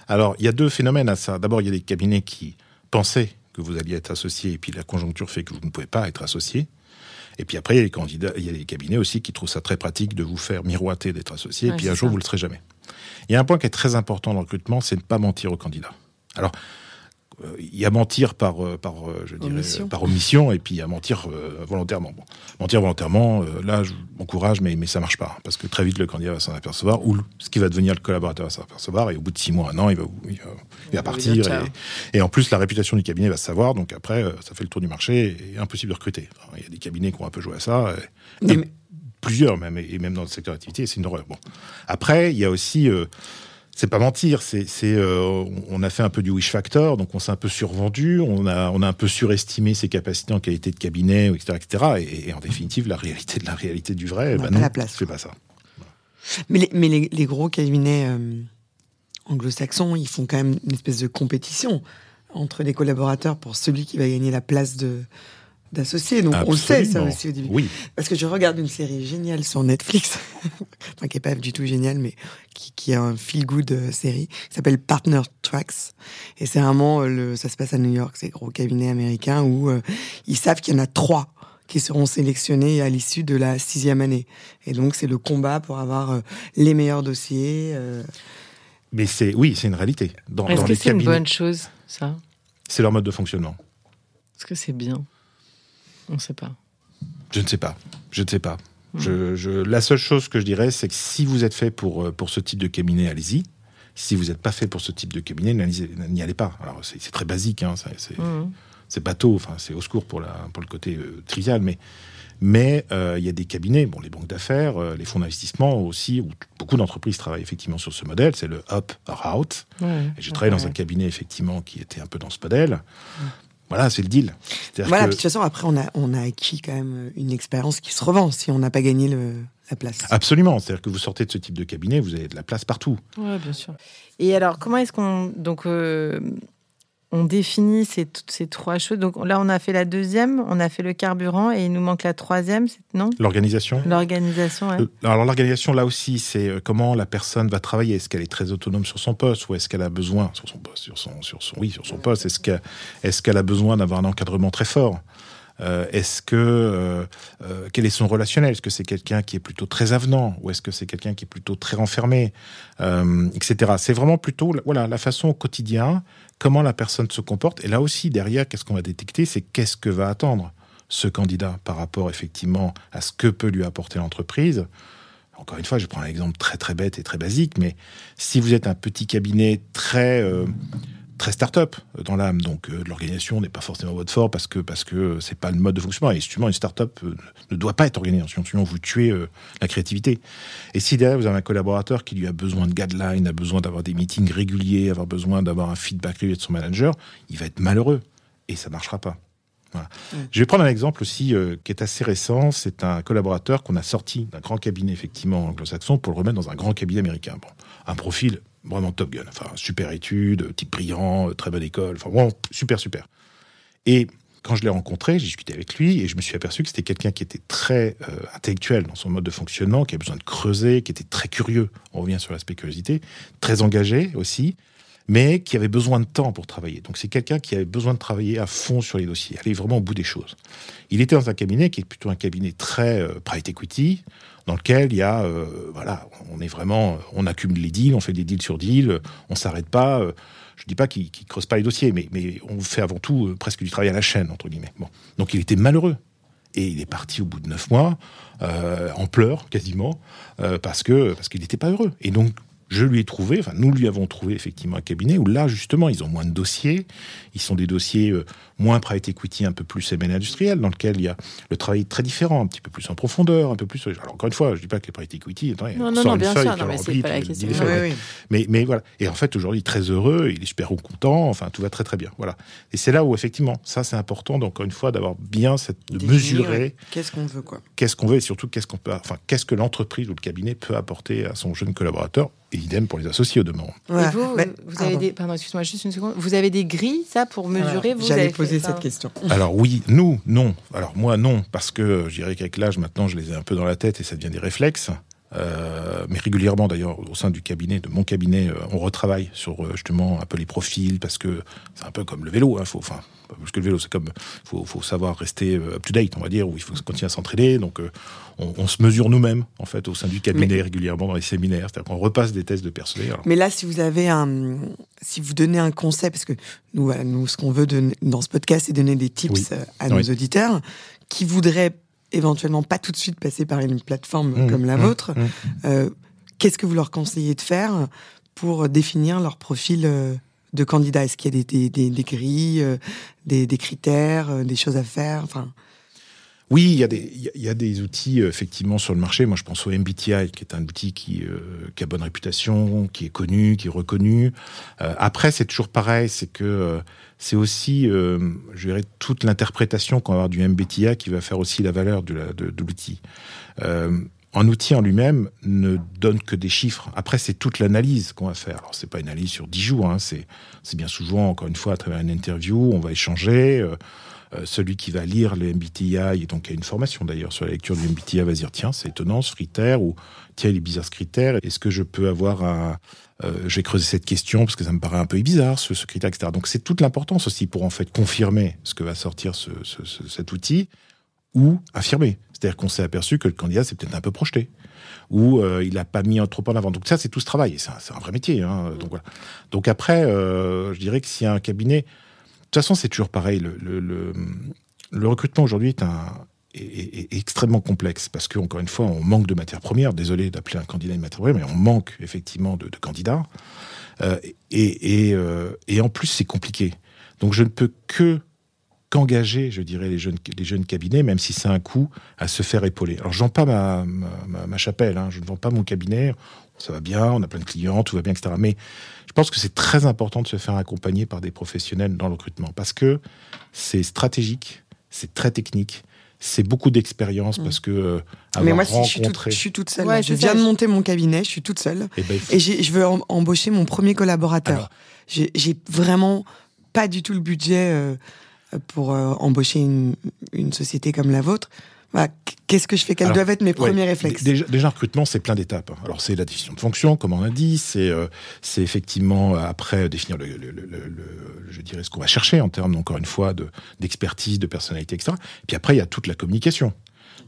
Alors, il y a deux phénomènes à ça. D'abord, il y a des cabinets qui pensaient que vous alliez être associé, et puis la conjoncture fait que vous ne pouvez pas être associé. Et puis après, il y a les candidats, il y a des cabinets aussi qui trouvent ça très pratique de vous faire miroiter d'être associé, et puis un jour, vous ne le serez jamais. Il y a un point qui est très important dans le recrutement, c'est de ne pas mentir aux candidats. Alors, il y a mentir par, euh, par, euh, je dirais, omission. par omission, et puis il y a mentir euh, volontairement. Bon. Mentir volontairement, là, je m'encourage, mais, mais ça marche pas. Parce que très vite, le candidat va s'en apercevoir, ou ce qui va devenir le collaborateur va s'en apercevoir, et au bout de six mois, un an, il va, il va, partir. Et, et, en plus, la réputation du cabinet va se savoir, donc après, ça fait le tour du marché, et impossible de recruter. il y a des cabinets qui ont un peu joué à ça. Plusieurs même, et même dans le secteur d'activité, c'est une horreur. Bon. Après, il y a aussi c'est pas mentir, c'est, euh, on a fait un peu du wish factor, donc on s'est un peu survendu, on a, on a un peu surestimé ses capacités en qualité de cabinet, etc., etc. Et, en définitive, la réalité de la réalité du vrai, bah non, c'est pas ça. Mais les, mais les, gros cabinets euh, anglo-saxons, ils font quand même une espèce de compétition entre les collaborateurs pour celui qui va gagner la place de d'associer. Donc on sait ça aussi au début. Oui. Parce que je regarde une série géniale sur Netflix, [laughs] enfin qui est pas du tout géniale, mais qui, qui est un feel good euh, série, qui s'appelle Partner Tracks. Et c'est vraiment euh, le, ça se passe à New York, c'est gros cabinet américain où euh, ils savent qu'il y en a trois qui seront sélectionnés à l'issue de la sixième année. Et donc c'est le combat pour avoir les meilleurs dossiers. Mais c'est oui, c'est une réalité. Est-ce que c'est une bonne chose ça? C'est leur mode de fonctionnement. Est-ce que c'est bien? On ne sait pas. Je ne sais pas. Je ne sais pas. Hmm. Je, la seule chose que je dirais, c'est que si vous êtes fait pour, euh, pour ce type de cabinet, allez-y. Si vous n'êtes pas fait pour ce type de cabinet, n'y allez pas. Alors c'est très basique, hein, mmh. c'est bateau, enfin c'est au secours pour, la, pour le côté euh, trivial, mais mais euh, il y a des cabinets, bon, les banques d'affaires, euh, les fonds d'investissement aussi, où beaucoup d'entreprises travaillent effectivement sur ce modèle. C'est le up or out. j'ai travaillé dans un cabinet effectivement qui était un peu dans ce modèle. Voilà, c'est le deal. Voilà, de toute façon, après, on a, on a acquis quand même une expérience qui se revend si on n'a pas gagné le, la place. Absolument. C'est-à-dire que vous sortez de ce type de cabinet, vous avez de la place partout. Oui, bien sûr. Et alors, comment est-ce qu'on. Donc, euh, on définit ces, ces trois choses. Donc là, on a fait la deuxième, on a fait le carburant et il nous manque la troisième, non? L'organisation. L'organisation, euh, Alors l'organisation, là aussi, c'est euh, comment la personne va travailler. Est-ce qu'elle est très autonome sur son poste ou est-ce qu'elle a besoin sur son poste, sur son, sur son, oui, sur son poste. Est-ce qu'elle est qu'elle a besoin d'avoir un encadrement très fort? Euh, est-ce que quel est son relationnel? Est-ce que c'est quelqu'un qui est plutôt très avenant ou est-ce que c'est quelqu'un qui est plutôt très renfermé, etc. C'est vraiment plutôt voilà la façon au quotidien comment la personne se comporte. Et là aussi, derrière, qu'est-ce qu'on va détecter? C'est qu'est-ce que va attendre ce candidat par rapport effectivement à ce que peut lui apporter l'entreprise. Encore une fois, je prends un exemple très très bête et très basique, mais si vous êtes un petit cabinet très euh, très start-up dans l'âme. Donc euh, l'organisation n'est pas forcément votre fort parce que parce que c'est pas le mode de fonctionnement. Et justement, une start-up euh, ne doit pas être organisée. Sinon, vous tuez euh, la créativité. Et si derrière vous avez un collaborateur qui lui a besoin de guidelines, a besoin d'avoir des meetings réguliers, avoir besoin d'avoir un feedback régulier de son manager, il va être malheureux et ça marchera pas. Je vais prendre un exemple aussi qui est assez récent. C'est un collaborateur qu'on a sorti d'un grand cabinet effectivement anglo-saxon pour le remettre dans un grand cabinet américain. Bon, un profil vraiment top gun. Enfin, super étude, type brillant, très bonne école. Enfin, super, super. Et quand je l'ai rencontré, j'ai discuté avec lui et je me suis aperçu que c'était quelqu'un qui était très euh, intellectuel dans son mode de fonctionnement, qui avait besoin de creuser, qui était très curieux. On revient sur l'aspect curiosité, très engagé aussi, mais qui avait besoin de temps pour travailler. Donc c'est quelqu'un qui avait besoin de travailler à fond sur les dossiers, aller vraiment au bout des choses. Il était dans un cabinet qui est plutôt un cabinet très euh, private equity, dans lequel il y a, euh, voilà, on est vraiment, on accumule les deals, on fait des deals sur deals, on s'arrête pas. Euh, je dis pas qu'il ne creuse pas les dossiers, mais, mais on fait avant tout euh, presque du travail à la chaîne, entre guillemets. Bon. Donc il était malheureux. Et il est parti au bout de neuf mois, en pleurs quasiment, parce que parce qu'il n'était pas heureux. Et donc je lui ai trouvé, enfin nous lui avons trouvé effectivement un cabinet où là justement ils ont moins de dossiers, ils sont des dossiers euh, moins private equity, un peu plus M&A industriel, dans lequel il y a le travail très différent, un petit peu plus en profondeur, un peu plus. Alors encore une fois, je dis pas que les private equity, attends, non, non, non, bien sûr, non, mais c'est pas la question. Mais, mais voilà. Et en fait aujourd'hui très heureux, il est super content, enfin tout va très très bien. Voilà. Et c'est là où effectivement ça c'est important, donc encore une fois d'avoir bien cette de mesurer. Qu'est-ce qu'on veut quoi Qu'est-ce qu'on veut et surtout qu'est-ce qu'on peut, enfin qu'est-ce que l'entreprise ou le cabinet peut apporter à son jeune collaborateur et idem pour les associés au demeurant. et vous, vous avez des, pardon, excuse-moi juste une seconde. Vous avez des grilles, ça, pour mesurer vous J'allais poser cette question. Alors oui, nous, non. Alors moi, non, parce que je dirais qu'avec l'âge, maintenant, je les ai un peu dans la tête et ça devient des réflexes. Euh, mais régulièrement d'ailleurs au sein du cabinet, de mon cabinet, euh, on retravaille sur euh, justement un peu les profils parce que c'est un peu comme le vélo. Hein, faut, enfin, parce que le vélo c'est comme faut, faut savoir rester up to date, on va dire, où il faut continuer à s'entraîner. Donc on, se mesure nous-mêmes en fait au sein du cabinet régulièrement dans les séminaires, c'est-à-dire qu'on repasse des tests de personnel. Mais là, si vous avez un, si vous donnez un conseil, parce que nous, nous ce qu'on veut dans ce podcast, c'est donner des tips à nos auditeurs qui voudraient éventuellement pas tout de suite passer par une plateforme mmh, comme la mmh, vôtre, mmh. Euh, qu'est-ce que vous leur conseillez de faire pour définir leur profil euh, de candidat? Est-ce qu'il y a des, des, des, grilles, euh, des, des, critères, des choses à faire? Enfin... Oui, il y, a des, outils effectivement sur le marché. Moi, je pense au MBTI, qui est un outil qui, qui a bonne réputation, qui est connu, qui est reconnu. après, c'est toujours pareil, c'est que c'est aussi, euh, je dirais, toute l'interprétation qu'on va avoir du MBTI qui va faire aussi la valeur de, l'outil. Euh, un outil en lui-même ne donne que des chiffres. Après, c'est toute l'analyse qu'on va faire. Alors, c'est pas une analyse sur dix jours. Hein. C'est, bien souvent, encore une fois, à travers une interview, on va échanger. Euh, celui qui va lire le MBTI, et donc il y a une formation d'ailleurs sur la lecture du MBTI, va dire tiens, c'est étonnant ce critère, ou tiens, il est bizarre ce critère, est-ce que je peux avoir un... Euh, je vais creuser cette question parce que ça me paraît un peu bizarre, ce, critère, etc. Donc c'est toute l'importance aussi pour en fait confirmer ce que va sortir ce, cet outil, ou affirmer. C'est-à-dire qu'on s'est aperçu que le candidat s'est peut-être un peu projeté ou euh, il n'a pas mis trop en avant. Donc ça, c'est tout ce travail. C'est un, vrai métier. Hein. Donc voilà. Donc après, je dirais que a un cabinet, toute façon, c'est toujours pareil. Le, recrutement aujourd'hui est, extrêmement complexe parce qu'encore une fois, on manque de matières premières. Désolé d'appeler un candidat une matière première, mais on manque effectivement de, candidats. et, et en plus, c'est compliqué. Donc je ne peux que qu'engager, je dirais, les jeunes, les jeunes cabinets, même si c'est un coût, à se faire épauler. Alors, je vends pas ma, ma, chapelle, hein, je ne vends pas mon cabinet, ça va bien, on a plein de clients, tout va bien, etc. Mais je pense que c'est très important de se faire accompagner par des professionnels dans le recrutement, parce que c'est stratégique, c'est très technique, c'est beaucoup d'expérience mm. parce que euh, mais moi je, suis toute seule je viens de monter mon cabinet je suis toute seule eh ben, et, je veux embaucher mon premier collaborateur j'ai vraiment pas du tout le budget euh, pour euh, embaucher une, une, société comme la vôtre. Bah, qu'est-ce que je fais? Quels doivent être mes premiers réflexes? déjà, déjà, recrutement, c'est plein d'étapes. Alors, c'est la définition de fonction, comme on a dit. C'est euh, c'est effectivement euh, après définir le, le, le, le, je dirais ce qu'on va chercher en termes, encore une fois, de d'expertise, de personnalité, etc. Puis après, il y a toute la communication.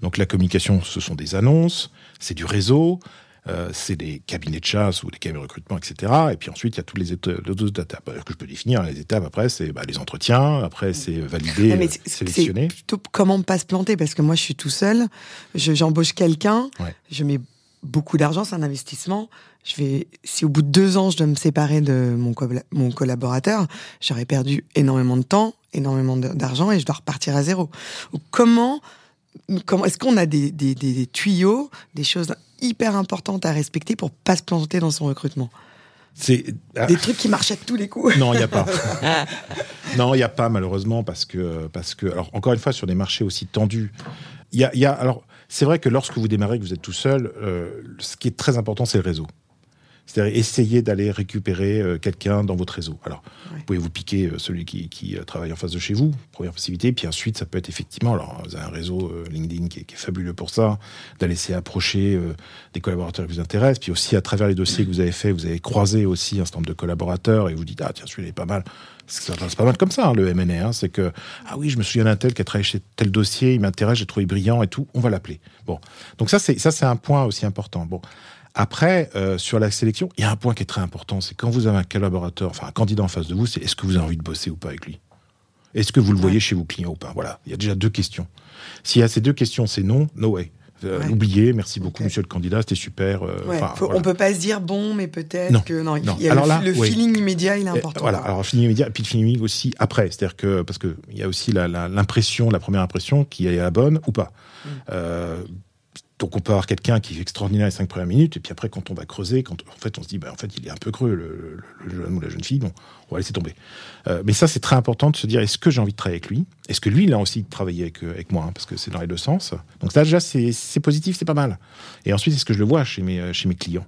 Donc, la communication, ce sont des annonces, c'est du réseau, euh, c'est des cabinets de chasse ou des cabinets de recrutement, etc. Et puis ensuite, il y a toutes les autres étapes que je peux définir. Les étapes, après, c'est bah, les entretiens, après, c'est valider, euh, sélectionner. C'est plutôt comment pas se planter, parce que moi, je suis tout seul, j'embauche quelqu'un, je mets beaucoup d'argent, c'est un investissement. Je vais, si au bout de deux ans, je dois me séparer de mon, mon collaborateur, j'aurais perdu énormément de temps, énormément d'argent et je dois repartir à zéro. Comment, comment est-ce qu'on a des, des, des, tuyaux, des choses hyper importante à respecter pour pas se planter dans son recrutement c'est ah. des trucs qui marchent à tous les coups. Non, il n'y a pas. [laughs] non, il n'y a pas malheureusement parce que parce que alors encore une fois sur des marchés aussi tendus, il y a, y a alors c'est vrai que lorsque vous démarrez que vous êtes tout seul, euh, ce qui est très important c'est le réseau. C'est-à-dire essayer d'aller récupérer euh, quelqu'un dans votre réseau. Alors, vous pouvez vous piquer euh, celui qui, euh, travaille en face de chez vous, première possibilité. Puis ensuite, ça peut être effectivement, alors vous avez un réseau LinkedIn qui est, fabuleux pour ça, d'aller essayer approcher des collaborateurs qui vous intéressent. Puis aussi, à travers les dossiers que vous avez faits, vous avez croisé aussi un certain nombre de collaborateurs et vous dites, ah tiens, celui-là est pas mal. C'est pas mal comme ça, hein, le MNR. Hein. c'est que, ah oui, je me souviens d'un tel qui a travaillé chez tel dossier, il m'intéresse, j'ai trouvé brillant et tout, on va l'appeler. Bon. Donc ça, c'est, ça, c'est un point aussi important. Bon. Après, euh, sur la sélection, il y a un point qui est très important, c'est quand vous avez un collaborateur, enfin un candidat en face de vous, c'est est-ce que vous avez envie de bosser ou pas avec lui? Est-ce que vous le voyez chez vos clients ou pas? Voilà, il y a déjà deux questions. S'il y a ces deux questions, c'est non, no way. Euh, oubliez, merci beaucoup, monsieur le candidat, c'était super. Euh, On peut pas se dire bon, mais peut-être que non. Il y a alors le, feeling immédiat, il est important. voilà, alors le feeling immédiat, puis le feeling aussi après, c'est-à-dire que parce que il y a aussi l'impression, la, première impression qui est la bonne ou pas. Mm. Donc on peut avoir quelqu'un qui est extraordinaire les cinq premières minutes, et puis après quand on va creuser, quand en fait on se dit, bah, en fait il est un peu creux le, jeune ou la jeune fille, on va laisser tomber. Euh, mais ça c'est très important de se dire, est-ce que j'ai envie de travailler avec lui? Est-ce que lui il a aussi travaillé avec, euh, avec moi hein, Parce que c'est dans les deux sens? Donc ça déjà c'est positif, c'est pas mal. Et ensuite est-ce que je le vois chez mes, euh, chez mes clients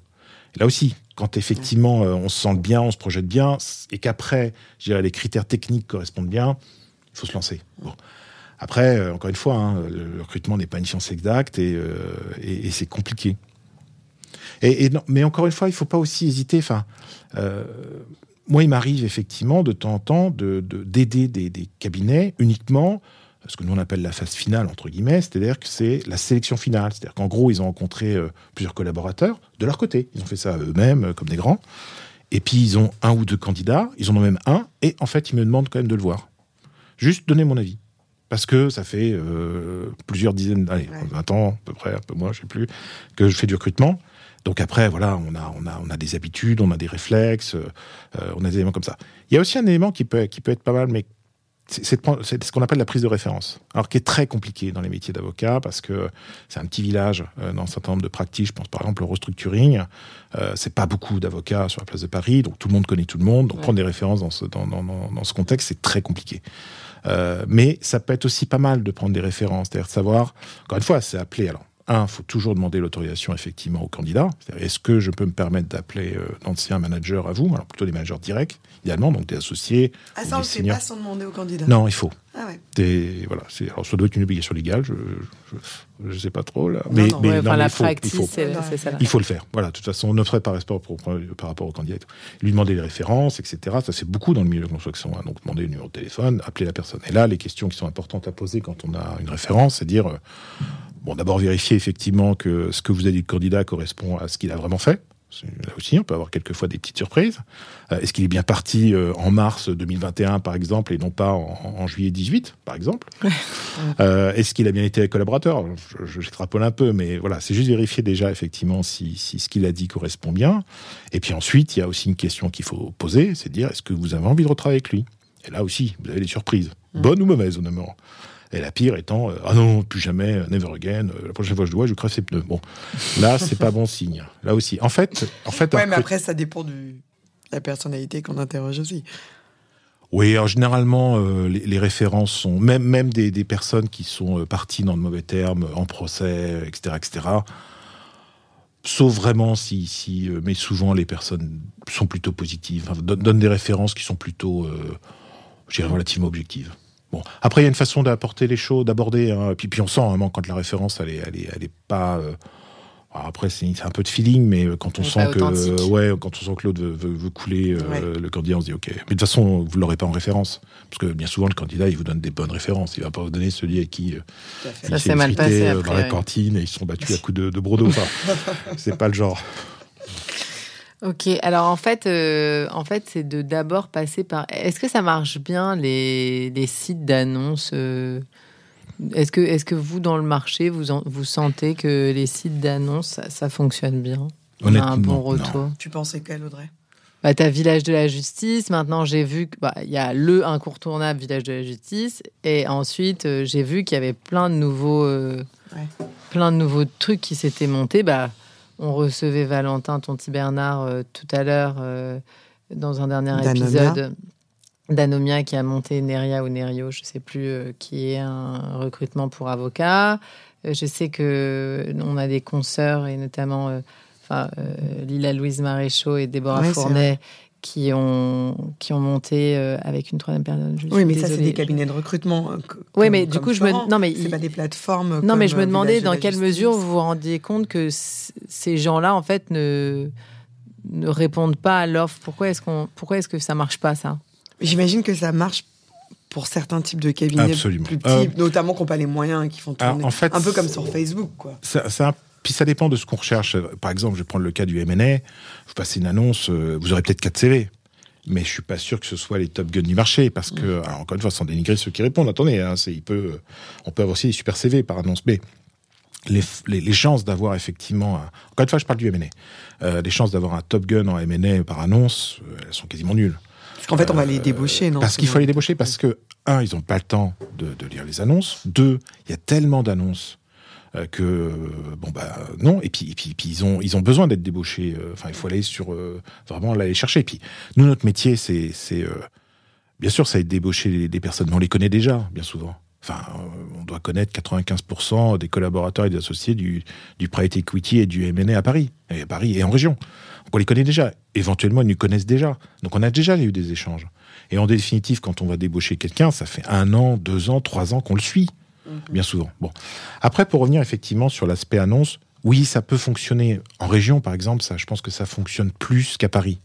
Là aussi, quand effectivement on se sent bien, on se projette bien, et qu'après, je dirais, les critères techniques correspondent bien, il faut se lancer. Bon. Après, euh, encore une fois, hein, le recrutement n'est pas une science exacte et, euh, c'est compliqué. Et, mais encore une fois, il ne faut pas aussi hésiter. Euh, moi, il m'arrive effectivement de temps en temps d'aider de, des, cabinets uniquement ce que nous on appelle la phase finale entre guillemets, c'est-à-dire que c'est la sélection finale, c'est-à-dire qu'en gros ils ont rencontré plusieurs collaborateurs de leur côté, ils ont fait ça eux-mêmes comme des grands, et puis ils ont un ou deux candidats, ils en ont même un, et en fait ils me demandent quand même de le voir, juste donner mon avis parce que ça fait euh, plusieurs dizaines, d'années, 20 ans à peu près, un peu moins, je sais plus, que je fais du recrutement. Donc après, voilà, on a, on a, on a des habitudes, on a des réflexes, euh, on a des éléments comme ça. Il y a aussi un élément qui peut, qui peut être pas mal, mais c'est ce qu'on appelle la prise de référence. Alors qui est très compliqué dans les métiers d'avocat parce que c'est un petit village euh, dans un certain nombre de pratiques. Je pense par exemple au restructuring. Euh, c'est pas beaucoup d'avocats sur la place de Paris, donc tout le monde connaît tout le monde. Donc prendre des références dans ce, dans, dans, dans ce contexte, c'est très compliqué. Euh, mais ça peut être aussi pas mal de prendre des références, c'est-à-dire de savoir, encore une fois, c'est appelé. Alors, un, il faut toujours demander l'autorisation effectivement au candidat. Est-ce que je peux me permettre d'appeler euh, d'anciens managers à vous? Alors plutôt des managers directs, idéalement, donc des associés. Ah ça, on ne fait pas sans demander au candidat Non, il faut. Ah ouais. voilà, alors ça doit être une obligation légale, je ne sais pas trop là. mais, mais la il faut, il faut, c'est ça. Il faut le faire. Voilà, de toute façon, on ne ferait pas respect par rapport au candidat. Lui demander les références, etc. Ça c'est beaucoup dans le milieu de construction. Hein. Donc demander le numéro de téléphone, appeler la personne. Et là, les questions qui sont importantes à poser quand on a une référence, c'est dire, euh, bon, d'abord vérifier effectivement que ce que vous avez dit le candidat correspond à ce qu'il a vraiment fait Là aussi, on peut avoir quelquefois des petites surprises. Euh, est-ce qu'il est bien parti euh, en mars 2021, par exemple, et non pas en, juillet 18, par exemple euh, Est-ce qu'il a bien été collaborateur? Je, j'extrapole un peu, mais voilà, c'est juste vérifier déjà effectivement si, si ce qu'il a dit correspond bien. Et puis ensuite, il y a aussi une question qu'il faut poser, c'est de dire est-ce que vous avez envie de retravailler avec lui? Et là aussi, vous avez des surprises, mmh. bonnes ou mauvaises, honnêtement. Et la pire étant, euh, ah non, plus jamais, euh, never again, euh, la prochaine fois que je dois, je crève ses pneus. Bon, là, c'est pas bon signe. Là aussi. En fait, en fait. Ouais, mais après, ça dépend de la personnalité qu'on interroge aussi. Oui, alors généralement, les, références sont même même des, des, personnes qui sont parties dans de mauvais termes, en procès, etc., etc. Sauf vraiment si, si mais souvent les personnes sont plutôt positives, donnent, des références qui sont plutôt, je dirais, relativement objectives. Bon, après il y a une façon d'apporter les choses, d'aborder. Hein, puis, puis on sent vraiment quand la référence elle est, elle est, elle est pas. Euh, après c'est un peu de feeling, mais euh, quand on sent que ouais, quand on sent que l'autre veut, couler euh, le candidat, on se dit ok. Mais de toute façon, vous l'aurez pas en référence, parce que bien souvent le candidat il vous donne des bonnes références. Il va pas vous donner celui à qui il s'est mal passé dans la cantine et ils se sont battus à [laughs] coups de, de brodo. [laughs] c'est pas le genre. Ok, alors en fait, euh, en fait, c'est de d'abord passer par. Est-ce que ça marche bien les, les sites d'annonces euh, Est-ce que, est que vous dans le marché, vous vous sentez que les sites d'annonces ça, fonctionne bien? On a un bon retour. Tu pensais quel Audrey? Bah, as Village de la Justice. Maintenant, j'ai vu qu'il bah, y a le incontournable Village de la Justice. Et ensuite, euh, j'ai vu qu'il y avait plein de nouveaux, plein de nouveaux trucs qui s'étaient montés. Bah, on recevait Valentin Tonti Bernard euh, tout à l'heure euh, dans un dernier épisode. d'Anomia qui a monté Neria ou Nerio, je ne sais plus, euh, qui est un recrutement pour avocat. je sais que on a des consoeurs et notamment Lila Louise Maréchaux et Déborah Fournet qui ont, qui ont monté euh, avec une troisième personne. oui, mais ça, c'est des cabinets de recrutement. Euh, oui, mais du coup, je me. Non, mais. C'est pas des plateformes. Non, mais je me euh, demandais dans quelle mesure vous vous rendiez compte que ces gens-là, en fait, ne, ne répondent pas à l'offre. Pourquoi est-ce qu'on, pourquoi est-ce que ça marche pas, ça? J'imagine que ça marche pour certains types de cabinets plus petits, notamment qui n'ont pas les moyens, qui font tourner. En fait, un peu comme sur Facebook, quoi. C'est un puis ça dépend de ce qu'on recherche. Par exemple, je vais prendre le cas du M&A. Vous passez une annonce, euh, vous aurez peut-être 4 CV. Mais je suis pas sûr que ce soit les top guns du marché parce que, encore une fois, sans dénigrer ceux qui répondent, attendez, hein, il peut, on peut avoir aussi des super CV par annonce. Mais les, les, chances d'avoir effectivement, encore une fois, je parle du M&A, euh, les chances d'avoir un top gun en M&A par annonce, euh, elles sont quasiment nulles. Parce qu'en fait, on va les débaucher, non Parce qu'il faut les débaucher parce que, un, ils n'ont pas le temps de, de, lire les annonces. Deux, il y a tellement d'annonces euh, que bon bah non et puis et puis, ils ont ils ont besoin d'être débauchés euh, enfin il faut aller sur euh, vraiment aller chercher et puis nous notre métier c'est c'est bien sûr ça être débaucher des personnes mais on les connaît déjà bien souvent Enfin, on doit connaître 95% des collaborateurs et des associés du, du private equity et du M&A à Paris, et à Paris et en région. Donc on les connaît déjà. Éventuellement, ils nous connaissent déjà. Donc on a déjà eu des échanges. Et en définitive, quand on va débaucher quelqu'un, ça fait un an, deux ans, trois ans qu'on le suit. Mhm. bien souvent. Bon. Après, pour revenir effectivement sur l'aspect annonce, oui, ça peut fonctionner. En région, par exemple, ça, je pense que ça fonctionne plus qu'à Paris.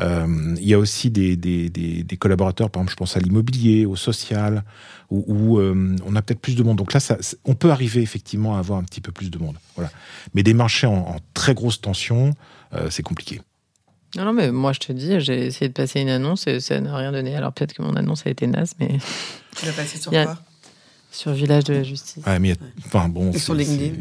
Euh, il y a aussi des, des, collaborateurs, par exemple, je pense à l'immobilier, au social, où, euh, on a peut-être plus de monde. Donc là, ça, on peut arriver effectivement à avoir un petit peu plus de monde. Voilà. Mais des marchés en, très grosse tension, euh, c'est compliqué. Non, non, mais moi je te dis, j'ai essayé de passer une annonce et ça n'a rien donné. Alors peut-être que mon annonce a été naze, mais. Tu l'as passé sur [laughs] quoi? Sur Village de la Justice. Ouais, mais enfin bon. Et sur LinkedIn.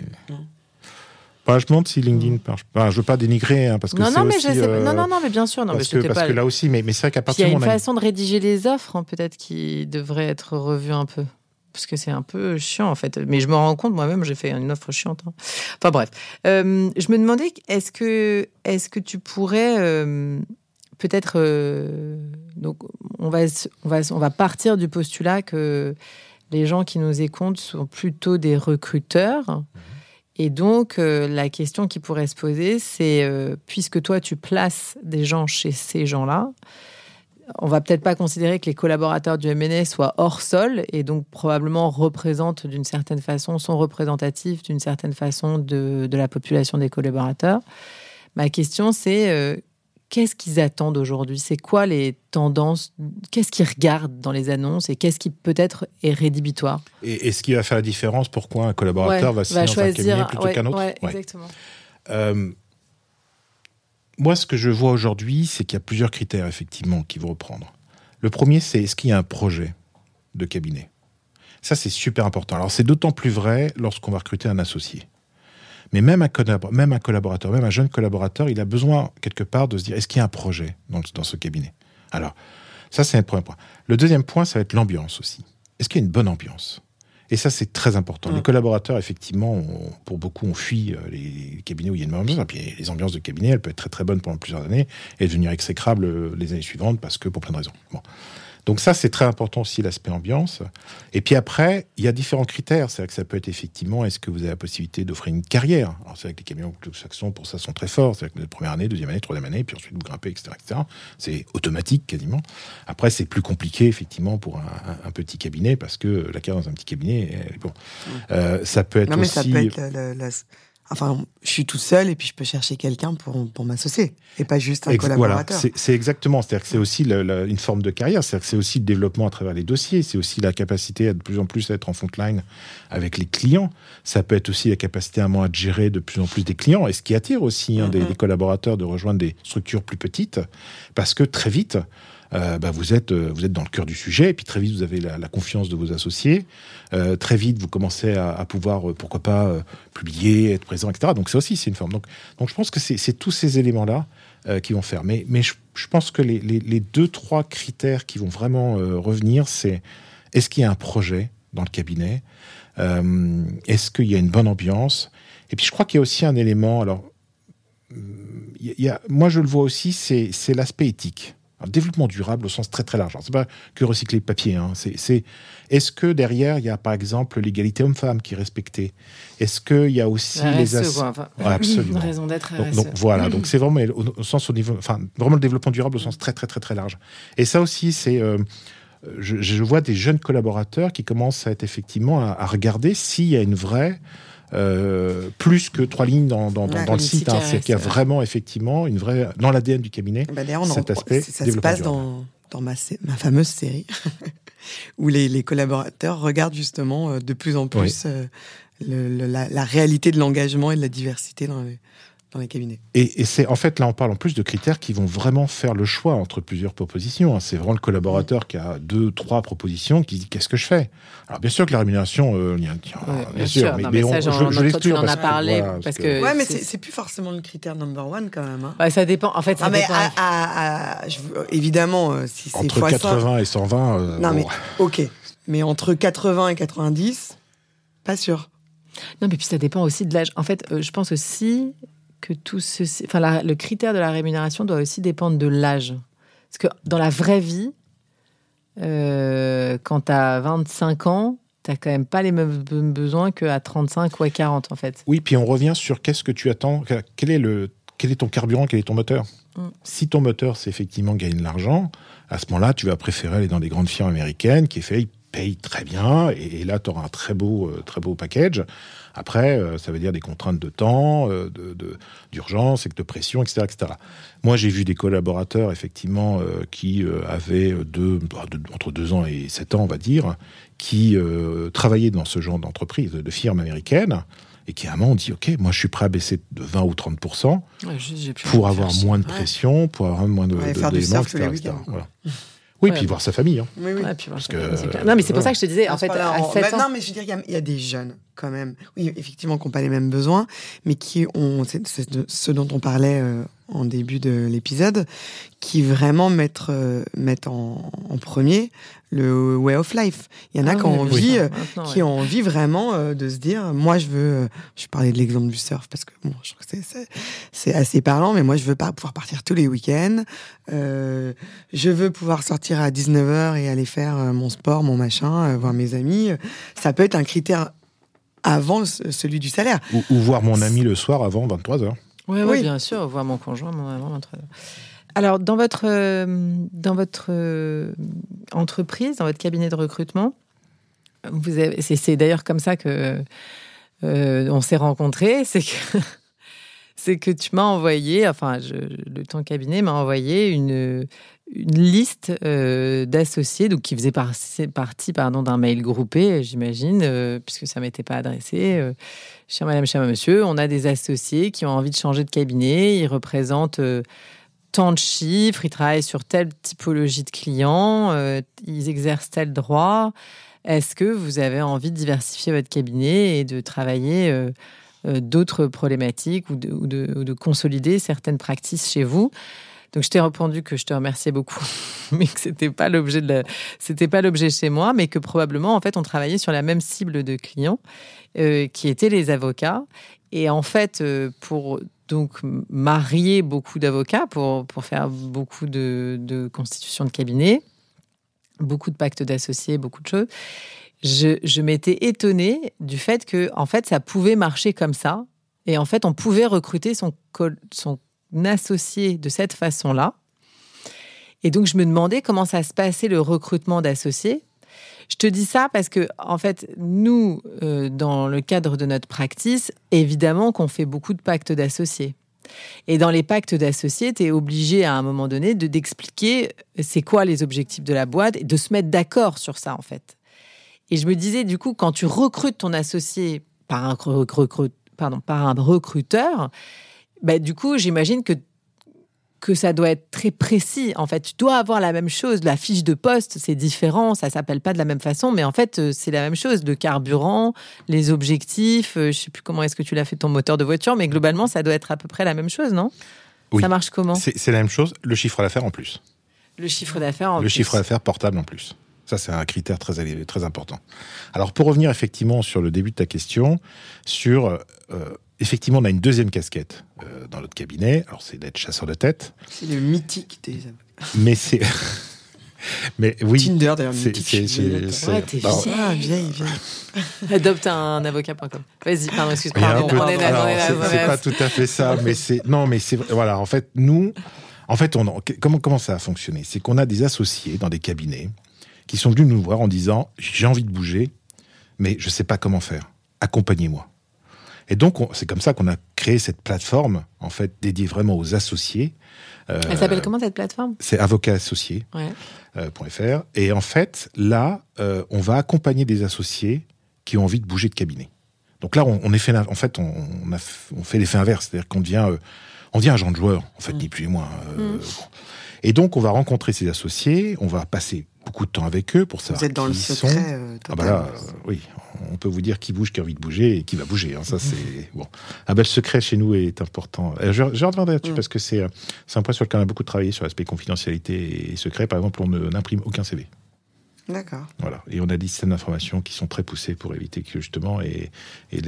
Bah, je me demande si LinkedIn marche pas. Je veux pas dénigrer, hein, parce que non, non, mais aussi, euh... non, non, non, mais bien sûr, non, parce, mais que, parce que là aussi, mais, mais c'est vrai qu'à partir du moment. Il y a une façon de rédiger les offres, hein, peut-être, qui devrait être revue un peu. Parce que c'est un peu chiant, en fait. Mais je me rends compte, moi-même, j'ai fait une offre chiante. Hein. Enfin, bref. Euh, je me demandais, est-ce que, est que tu pourrais. Euh, peut-être. Euh, donc, on va, on, va, on va partir du postulat que les gens qui nous écoutent sont plutôt des recruteurs. Mhm. Et donc, euh, la question qui pourrait se poser, c'est, euh, puisque toi, tu places des gens chez ces gens-là, on va peut-être pas considérer que les collaborateurs du MNS soient hors sol et donc probablement représentent d'une certaine façon, sont représentatifs d'une certaine façon de, la population des collaborateurs. Ma question, c'est euh, qu'est-ce qu'ils attendent aujourd'hui? C'est quoi les tendances? Qu'est-ce qu'ils regardent dans les annonces? Et qu'est-ce qui peut-être est rédhibitoire? Et, ce qui va faire la différence Pourquoi un collaborateur va signer dans un cabinet plutôt qu'un autre? Exactement. Euh, moi, ce que je vois aujourd'hui, c'est qu'il y a plusieurs critères, effectivement, qui vont reprendre. Le premier, c'est est-ce qu'il y a un projet de cabinet? Ça, c'est super important. Alors, c'est d'autant plus vrai lorsqu'on va recruter un associé. Mais même un, même un collaborateur, même un jeune collaborateur, il a besoin, quelque part, de se dire est-ce qu'il y a un projet dans, dans ce cabinet? Alors, ça, c'est un premier point. Le deuxième point, ça va être l'ambiance aussi. Est-ce qu'il y a une bonne ambiance? Et ça, c'est très important. Les collaborateurs, effectivement, pour beaucoup, ont fui euh, les cabinets où il y a une bonne ambiance. Et puis, les ambiances de cabinet, elles peuvent être très très bonnes pendant plusieurs années et devenir exécrables euh, les années suivantes parce que pour plein de raisons. Bon. Donc ça, c'est très important aussi, l'aspect ambiance. Et puis après, il y a différents critères. C'est-à-dire que ça peut être effectivement, est-ce que vous avez la possibilité d'offrir une carrière? Alors c'est vrai que les camions saxons, pour ça, sont très forts. C'est-à-dire que la première année, deuxième année, troisième année, puis ensuite vous grimpez, etc. etc. C'est automatique quasiment. Après, c'est plus compliqué, effectivement, pour un, petit cabinet, parce que la carrière dans un petit cabinet, bon. Euh, ça peut être non, mais Ça peut être la Enfin, je suis tout seul et puis je peux chercher quelqu'un pour, pour m'associer et pas juste un collaborateur. Voilà, c'est exactement. C'est-à-dire que c'est aussi une forme de carrière. C'est-à-dire que c'est aussi le développement à travers les dossiers. C'est aussi la capacité à de plus en plus être en frontline avec les clients. Ça peut être aussi la capacité à moi à gérer de plus en plus des clients. Et ce qui attire aussi hein, des, mm-hmm. des, collaborateurs de rejoindre des structures plus petites parce que très vite, euh, bah, vous, êtes, euh, vous êtes dans le cœur du sujet, et puis très vite, vous avez la, confiance de vos associés. Euh, très vite, vous commencez à, pouvoir, pourquoi pas, publier, être présent, etc. Donc ça aussi, c'est une forme. Donc, donc je pense que c'est tous ces éléments-là qui vont faire. Mais, mais je, pense que les, les, deux, trois critères qui vont vraiment revenir, c'est est-ce qu'il y a un projet dans le cabinet? Est-ce qu'il y a une bonne ambiance? Et puis je crois qu'il y a aussi un élément, alors, il y a, moi je le vois aussi, c'est l'aspect éthique. Un développement durable au sens très très large. C'est pas que recycler le papier. Hein. C'est est-ce que derrière il y a par exemple l'égalité homme-femme qui est respectée? Est-ce qu'il y a aussi les as... absolument. Une raison d'être. Donc, voilà. Donc c'est vraiment au, sens au niveau, enfin vraiment le développement durable au sens très très très très large. Et ça aussi c'est euh, je, vois des jeunes collaborateurs qui commencent à être effectivement à regarder s'il y a une vraie euh, plus que trois lignes dans, dans, dans, le site. Hein. C'est qu'il y a vraiment, effectivement, une vraie, dans l'ADN du cabinet, bah cet aspect. Ça se passe dans, dans ma, ma, fameuse série, [laughs] où les, les, collaborateurs regardent justement euh, de plus en plus euh, le, la, la, réalité de l'engagement et de la diversité dans les, dans les cabinets. Et, c'est en fait là on parle en plus de critères qui vont vraiment faire le choix entre plusieurs propositions. Hein. C'est vraiment le collaborateur qui a deux, trois propositions qui dit qu'est-ce que je fais? Alors bien sûr que la rémunération, euh, bien, sûr, mais, on, je, je en as parlé parce, que, ouais, mais c'est plus forcément le critère number one quand même. Hein. ça dépend. En fait, ça mais évidemment, euh, si c'est entre 80 et 120. Euh, non mais ok, mais entre 80 et 90, pas sûr. Non, mais puis ça dépend aussi de l'âge. En fait, je pense aussi que tout ceci, enfin, le critère de la rémunération doit aussi dépendre de l'âge. Parce que dans la vraie vie, euh, quand tu as 25 ans, tu n'as quand même pas les mêmes besoins qu'à 35 ou à 40, en fait. Oui, puis on revient sur qu'est-ce que tu attends, quel est, le, quel est ton carburant, quel est ton moteur. Mm. Si ton moteur, c'est effectivement gagner de l'argent, à ce moment-là, tu vas préférer aller dans des grandes firmes américaines qui payent très bien, et, là, tu auras un très beau, euh, très beau package. Après, euh, ça veut dire des contraintes de temps, euh, d'urgence, de, de pression, etc., etc. Moi, j'ai vu des collaborateurs, effectivement, euh, qui avaient deux, bah, entre deux ans et sept ans, on va dire, qui travaillaient dans ce genre d'entreprise, de firme américaine, et qui à un moment ont dit Ok, moi je suis prêt à baisser de 20 ou 30 pour avoir moins de pression, pour avoir moins de, ouais, d'éléments, etc. Oui, puis voir sa famille. Hein. Oui, oui. Parce que, non, mais c'est pour ça que je te disais, en fait, à 7 ans... Non, mais je veux dire, il y, a des jeunes, quand même, oui, effectivement, qui n'ont pas les mêmes besoins, mais qui ont, c'est ce dont on parlait euh, en début de l'épisode, qui vraiment mettent, euh, mettent en, en, premier le way of life. Il y en a ah qui ont envie, euh, qui ont envie vraiment euh, de se dire, moi je veux, je parlais de l'exemple du surf parce que bon, je trouve que c'est assez parlant, mais moi je veux pas pouvoir partir tous les week-ends. je veux pouvoir sortir à 19h et aller faire mon sport, mon machin, voir mes amis. Ça peut être un critère avant celui du salaire. Ou, ou voir mon ami le soir avant 23h. Oui, oui, bien sûr, voir mon conjoint avant Alors, dans votre, euh, dans votre euh, entreprise, dans votre cabinet de recrutement, vous c'est, d'ailleurs comme ça que euh, on s'est rencontrés. [laughs] C'est que c'est que tu m'as envoyé, enfin, le ton cabinet m'a envoyé une, une liste euh, d'associés, donc qui faisaient partie pardon, d'un mail groupé, j'imagine, euh, puisque ça ne m'était pas adressé. Euh, cher madame, cher monsieur, on a des associés qui ont envie de changer de cabinet, ils représentent tant de chiffres, ils travaillent sur telle typologie de clients, ils exercent tel droit. Est-ce que vous avez envie de diversifier votre cabinet et de travailler d'autres problématiques ou de, ou de, consolider certaines pratiques chez vous? Donc je t'ai répondu que je te remerciais beaucoup, [laughs] mais que c'était pas l'objet de c'était pas l'objet chez moi, mais que probablement en fait on travaillait sur la même cible de clients, euh, qui étaient les avocats. Et en fait, euh, pour donc marier beaucoup d'avocats, pour, pour faire beaucoup de, de constitutions de cabinet, beaucoup de pactes d'associés, beaucoup de choses. Je, je m'étais étonnée du fait que en fait ça pouvait marcher comme ça et en fait on pouvait recruter son, son associé de cette façon-là. Et donc, je me demandais comment ça se passait le recrutement d'associés. Je te dis ça parce que, en fait, nous, euh, dans le cadre de notre practice, évidemment qu'on fait beaucoup de pactes d'associés. Et dans les pactes d'associés, tu es obligé à un moment donné de d'expliquer c'est quoi les objectifs de la boîte et de se mettre d'accord sur ça, en fait. Et je me disais, du coup, quand tu recrutes ton associé par un, pardon, par un recruteur, bah, du coup, j'imagine que que ça doit être très précis. En fait, tu dois avoir la même chose. La fiche de poste, c'est différent, ça s'appelle pas de la même façon, mais en fait, euh, c'est la même chose. Le carburant, les objectifs, euh, je sais plus comment est-ce que tu l'as fait ton moteur de voiture, mais globalement, ça doit être à peu près la même chose, non? Oui. Ça marche comment? C'est la même chose. Le chiffre d'affaires en plus. Le chiffre d'affaires en Le chiffre d'affaires portable en plus. Ça, c'est un critère très, très important. Alors, pour revenir effectivement sur le début de ta question, sur euh, effectivement, on a une deuxième casquette euh, dans notre cabinet. Alors, c'est d'être chasseur de tête. C'est le mythique des Mais c'est. [laughs] Mais oui. Tinder, d'ailleurs, mythique. C'est, ouais, t'es vieille. Ah, vieille, vieille. [laughs] Adopte un avocat.com. Vas-y, pardon, excuse-moi. On est c'est, pas tout à fait ça, mais c'est. Non, mais c'est. Voilà, en fait, nous. En fait, on, comment, comment ça a fonctionné? C'est qu'on a des associés dans des cabinets qui sont venus nous voir en disant J'ai envie de bouger, mais je ne sais pas comment faire. Accompagnez-moi. Et donc, c'est comme ça qu'on a créé cette plateforme, en fait, dédiée vraiment aux associés. Euh, Elle s'appelle comment cette plateforme? C'est avocatassocié.fr. Euh, et en fait, là, euh, on va accompagner des associés qui ont envie de bouger de cabinet. Donc là, on, est fait, en fait, on, a, on fait l'effet inverse, c'est-à-dire qu'on devient, on devient agent de joueur, en fait, mm. ni plus ni moins. Mm. Et donc, on va rencontrer ces associés, on va passer beaucoup de temps avec eux pour savoir Vous êtes dans le secret sont. Ah bah là, oui, on peut vous dire qui bouge, qui a envie de bouger et qui va bouger. Hein. Ça, c'est [laughs] bon. Ah bah, le secret chez nous est important. Euh, je, je reviendrai là-dessus mm. parce que c'est un point sur lequel on a beaucoup travaillé sur l'aspect confidentialité et secret. Par exemple, on n'imprime aucun CV. D'accord. Voilà. Et on a des systèmes d'information qui sont très poussés pour éviter que justement, et, et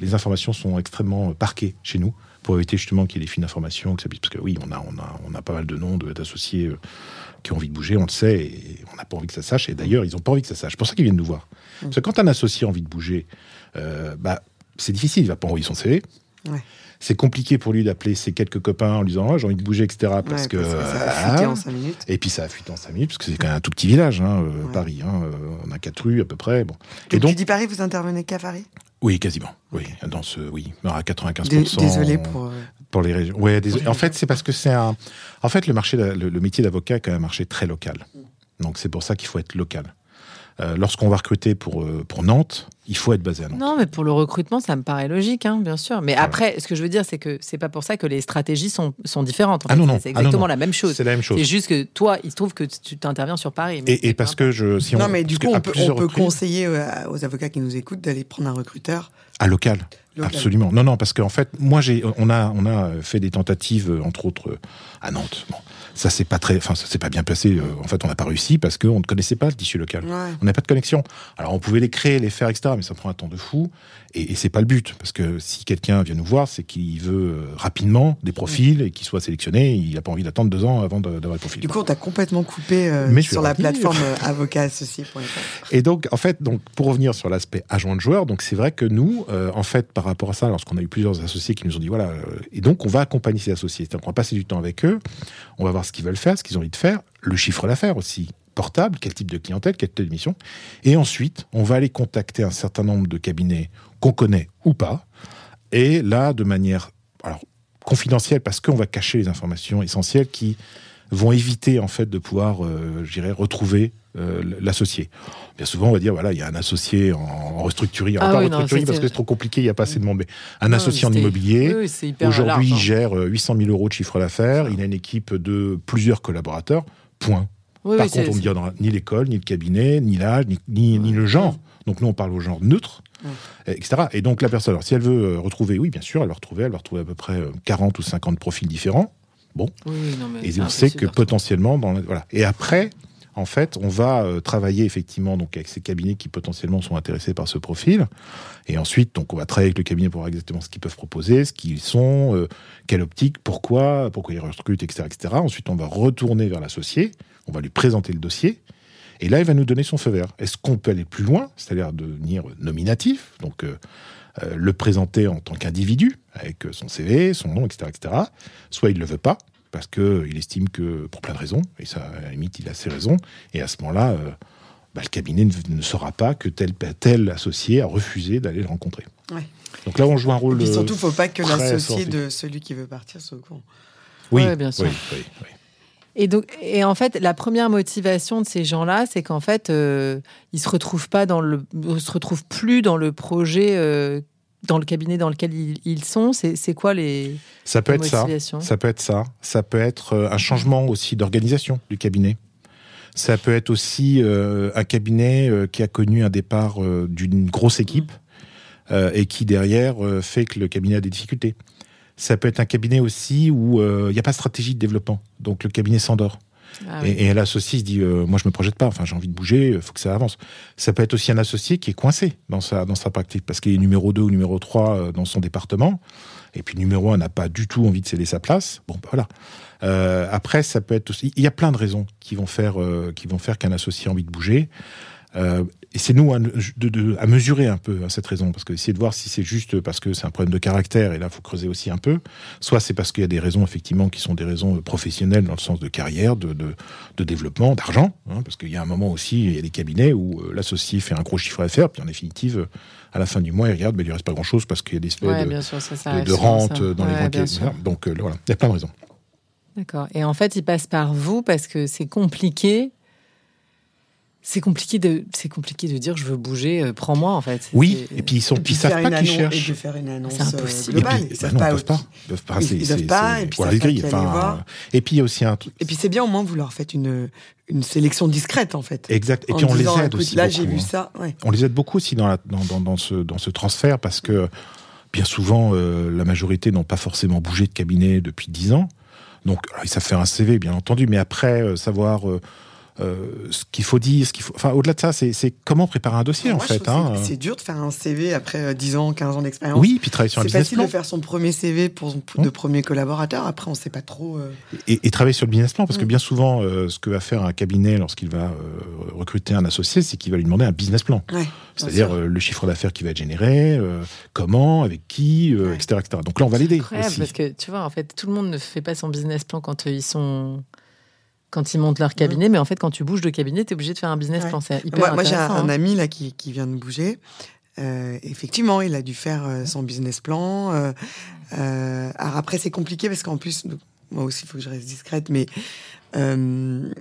les informations sont extrêmement parquées chez nous pour éviter justement qu'il y ait des fines d'information. Parce que oui, on a, on a, on a pas mal de noms d'associés euh, qui ont envie de bouger, on le sait, et on n'a pas envie que ça sache. Et d'ailleurs, ils n'ont pas envie que ça sache. C'est pour ça qu'ils viennent nous voir. Parce que quand un associé a envie de bouger, euh, bah, c'est difficile, il va pas envoyer son CV. C'est compliqué pour lui d'appeler ses quelques copains en lui disant oh, j'ai envie de bouger, etc. Parce que, ça a fuité en 5 minutes. Et puis ça a fuité en 5 minutes, parce que c'est quand même un tout petit village, hein, euh, Paris. Hein, euh, on a quatre rues à peu près. Bon. et donc, tu dis Paris, vous intervenez qu'à Paris? Oui, quasiment. Oui, dans ce, oui, à 95%. désolé pour. Pour les régions. Ouais, désolé. En fait, c'est parce que c'est un. En fait, le marché, le, métier d'avocat est quand même un marché très local. Donc, c'est pour ça qu'il faut être local. Euh, lorsqu'on va recruter pour, euh, pour Nantes, il faut être basé à Nantes. Non, mais pour le recrutement, ça me paraît logique, hein, bien sûr. Mais après, ce que je veux dire, c'est que c'est pas pour ça que les stratégies sont, sont différentes. ah non, non. C'est exactement la même chose. C'est la même chose. C'est juste que toi, il se trouve que tu t'interviens sur Paris. et, parce que je. Si on, mais du coup, on peut, on peut conseiller euh, aux avocats qui nous écoutent d'aller prendre un recruteur. À local. Absolument. Non, non, parce qu'en fait, moi, j'ai, on a, on a fait des tentatives, entre autres, à Nantes. Bon ça c'est pas très, enfin ça s'est pas bien passé. Euh, en fait, on n'a pas réussi parce qu'on ne connaissait pas le tissu local. On n'a pas de connexion. Alors on pouvait les créer, les faire, etc. Mais ça prend un temps de fou. Et, et c'est pas le but parce que si quelqu'un vient nous voir, c'est qu'il veut euh, rapidement des profils et qu'il soit sélectionné. Il n'a pas envie d'attendre deux ans avant d'avoir le profil. Du coup, on t'a complètement coupé euh, sur la plateforme avocat associé. Et donc, en fait, donc pour revenir sur l'aspect agent de joueur, donc c'est vrai que nous, en fait, par rapport à ça, lorsqu'on a eu plusieurs associés qui nous ont dit voilà, et donc on va accompagner ces associés, on va passer du temps avec eux, on va voir ce qu'ils veulent faire, ce qu'ils ont envie de faire, le chiffre d'affaires aussi portable, quel type de clientèle, quel type de mission. Et ensuite, on va aller contacter un certain nombre de cabinets qu'on connaît ou pas. Et là, de manière alors confidentielles parce qu'on va cacher les informations essentielles qui vont éviter en fait de pouvoir, euh, retrouver euh, l'associé. Bien souvent, on va dire voilà, il y a un associé en, restructuring, ah en restructuring parce que c'est trop compliqué, il n'y a pas assez de monde. Mais un associé en immobilier, aujourd'hui, il gère 800 euh, 000 euros de chiffre d'affaires, il a une équipe de plusieurs collaborateurs, point. Par contre, on ne dira ni l'école, ni le cabinet, ni l'âge, ni, ni, le genre. Donc nous, on parle au genre neutre, etc. Et donc la personne, alors, si elle veut retrouver, oui, bien sûr, elle va retrouver, elle va retrouver à peu près 40 ou 50 profils différents. Bon. et on sait que potentiellement, dans voilà. Et après, en fait, on va euh, travailler effectivement donc avec ces cabinets qui potentiellement sont intéressés par ce profil. Et ensuite, donc, on va travailler avec le cabinet pour voir exactement ce qu'ils peuvent proposer, ce qu'ils sont, euh, quelle optique, pourquoi, pourquoi ils recrutent, etc., etc. Ensuite, on va retourner vers l'associé, on va lui présenter le dossier. Et là, il va nous donner son feu vert. Est-ce qu'on peut aller plus loin, c'est-à-dire devenir nominatif, donc euh, euh, le présenter en tant qu'individu, avec son CV, son nom, etc., etc. Soit il ne le veut pas, parce qu'il estime que, pour plein de raisons, et ça, à la limite, il a ses raisons, et à ce moment-là, euh, bah, le cabinet ne, saura pas que tel, tel associé a refusé d'aller le rencontrer. Donc là, on joue un rôle. Et surtout, il ne faut pas que l'associé de celui qui veut partir soit au courant. Oui, bien sûr. oui, oui. Et donc, et en fait, la première motivation de ces gens-là, c'est qu'en fait, euh, ils se retrouvent pas dans le, se retrouvent plus dans le projet, euh, dans le cabinet dans lequel ils, sont. C'est quoi les Ça peut être ça. Ça peut être ça. Ça peut être euh, un changement aussi d'organisation du cabinet. Ça peut être aussi un cabinet qui a connu un départ d'une grosse équipe et qui derrière fait que le cabinet a des difficultés. Ça peut être un cabinet aussi où euh, il n'y a pas de stratégie de développement. Donc le cabinet s'endort. Ah et, l'associé se dit euh, moi je me projette pas. Enfin j'ai envie de bouger il faut que ça avance. Ça peut être aussi un associé qui est coincé dans sa dans sa pratique parce qu'il est numéro 2 ou numéro 3 euh, dans son département. Et puis numéro 1 n'a pas du tout envie de céder sa place. Bon bah, voilà. Après ça peut être aussi il y a plein de raisons qui vont faire qui vont faire qu'un associé a envie de bouger euh, et c'est nous à, de, à, mesurer un peu cette raison, parce que essayer de voir si c'est juste parce que c'est un problème de caractère, et là, il faut creuser aussi un peu, soit c'est parce qu'il y a des raisons, effectivement, qui sont des raisons professionnelles dans le sens de carrière, de, de, développement, d'argent, hein, parce qu'il y a un moment aussi, il y a des cabinets où euh, l'associé fait un gros chiffre d'affaires, puis en définitive, à la fin du mois, il regarde, mais il lui reste pas grand-chose parce qu'il y a des espèces de, rente dans les banquiers. Donc euh, voilà, il y a plein de raisons. D'accord. Et en fait, il passe par vous parce que c'est compliqué c'est compliqué de c'est compliqué de dire je veux bouger, euh, prends-moi en fait. Oui, et puis ils sont puis ils savent pas qu'ils cherchent. Et de faire une annonce c'est impossible. globale. ils, bah peuvent pas. Ils peuvent pas. Ils, peuvent pas. Et puis enfin, et puis il y a aussi un truc. Et puis c'est bien au moins vous leur faites une une sélection discrète en fait. Exact. Et puis on les aide aussi. Là j'ai vu ça. Ouais. On les aide beaucoup aussi dans, la, dans, dans, dans, ce dans ce transfert parce que bien souvent euh, la majorité n'ont pas forcément bougé de cabinet depuis dix ans. Donc ils savent faire un CV bien entendu, mais après euh, savoir euh, ce qu'il faut dire, ce qu'il faut. Enfin, au-delà de ça, c'est comment préparer un dossier en fait. Hein. C'est dur de faire un CV après 10 euh, ans, 15 ans d'expérience. Oui, puis travailler sur un business plan. C'est facile de faire son premier CV pour, de premier collaborateur. Après, on ne sait pas trop. Euh. Et, travailler sur le business plan, parce que bien souvent, ce que va faire un cabinet lorsqu'il va recruter un associé, c'est qu'il va lui demander un business plan. C'est-à-dire le chiffre d'affaires qui va être généré, comment, avec qui, etc., etc., Donc là, on va l'aider. Parce que tu vois, en fait, tout le monde ne fait pas son business plan quand ils sont quand ils montent leur cabinet, mais en fait, quand tu bouges de cabinet, tu es obligé de faire un business plan. moi, j'ai un, hein. ami là qui, qui, vient de bouger. Euh, effectivement, il a dû faire euh, son business plan. Euh, alors après, c'est compliqué parce qu'en plus, moi aussi, il faut que je reste discrète, mais il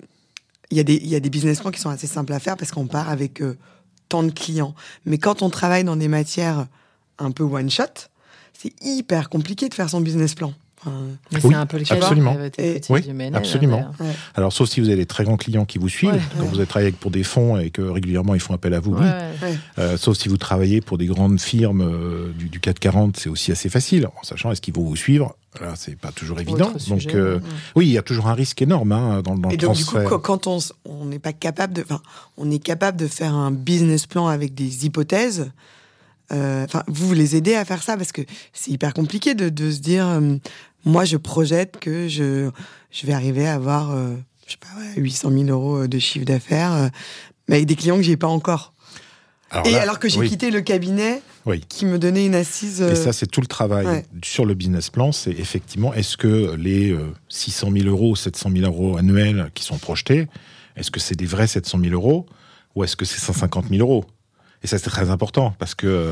y, a des, y a des business plans qui sont assez simples à faire parce qu'on part avec tant de clients. Mais quand on travaille dans des matières un peu one shot, c'est hyper compliqué de faire son business plan c'est un peu le cas absolument. oui, absolument. Alors, sauf si vous avez des très grands clients qui vous suivent, quand vous êtes travaillé pour des fonds et que régulièrement ils font appel à vous, oui. Euh, sauf si vous travaillez pour des grandes firmes euh, du, du 440, c'est aussi assez facile, en sachant est-ce qu'ils vont vous suivre. Là, c'est pas toujours évident. donc, euh, oui, il y a toujours un risque énorme hein, dans, dans et donc, Du coup, quand on n'est pas capable de, enfin, on est capable de faire un business plan avec des hypothèses. Enfin, vous, vous les aidez à faire ça parce que c'est hyper compliqué de, de se dire moi, je projette que je, je vais arriver à avoir, euh, je sais pas, 800 000 euros euh, de chiffre d'affaires, euh, mais avec des clients que j'ai pas encore. et alors que j'ai quitté le cabinet qui me donnait une assise. Et ça, c'est tout le travail sur le business plan. C'est effectivement, est-ce que les 600 000 euros ou 700 000 euros annuels qui sont projetés, est-ce que c'est des vrais 700 000 euros ou est-ce que c'est 150 000 euros? Et ça, c'est très important parce que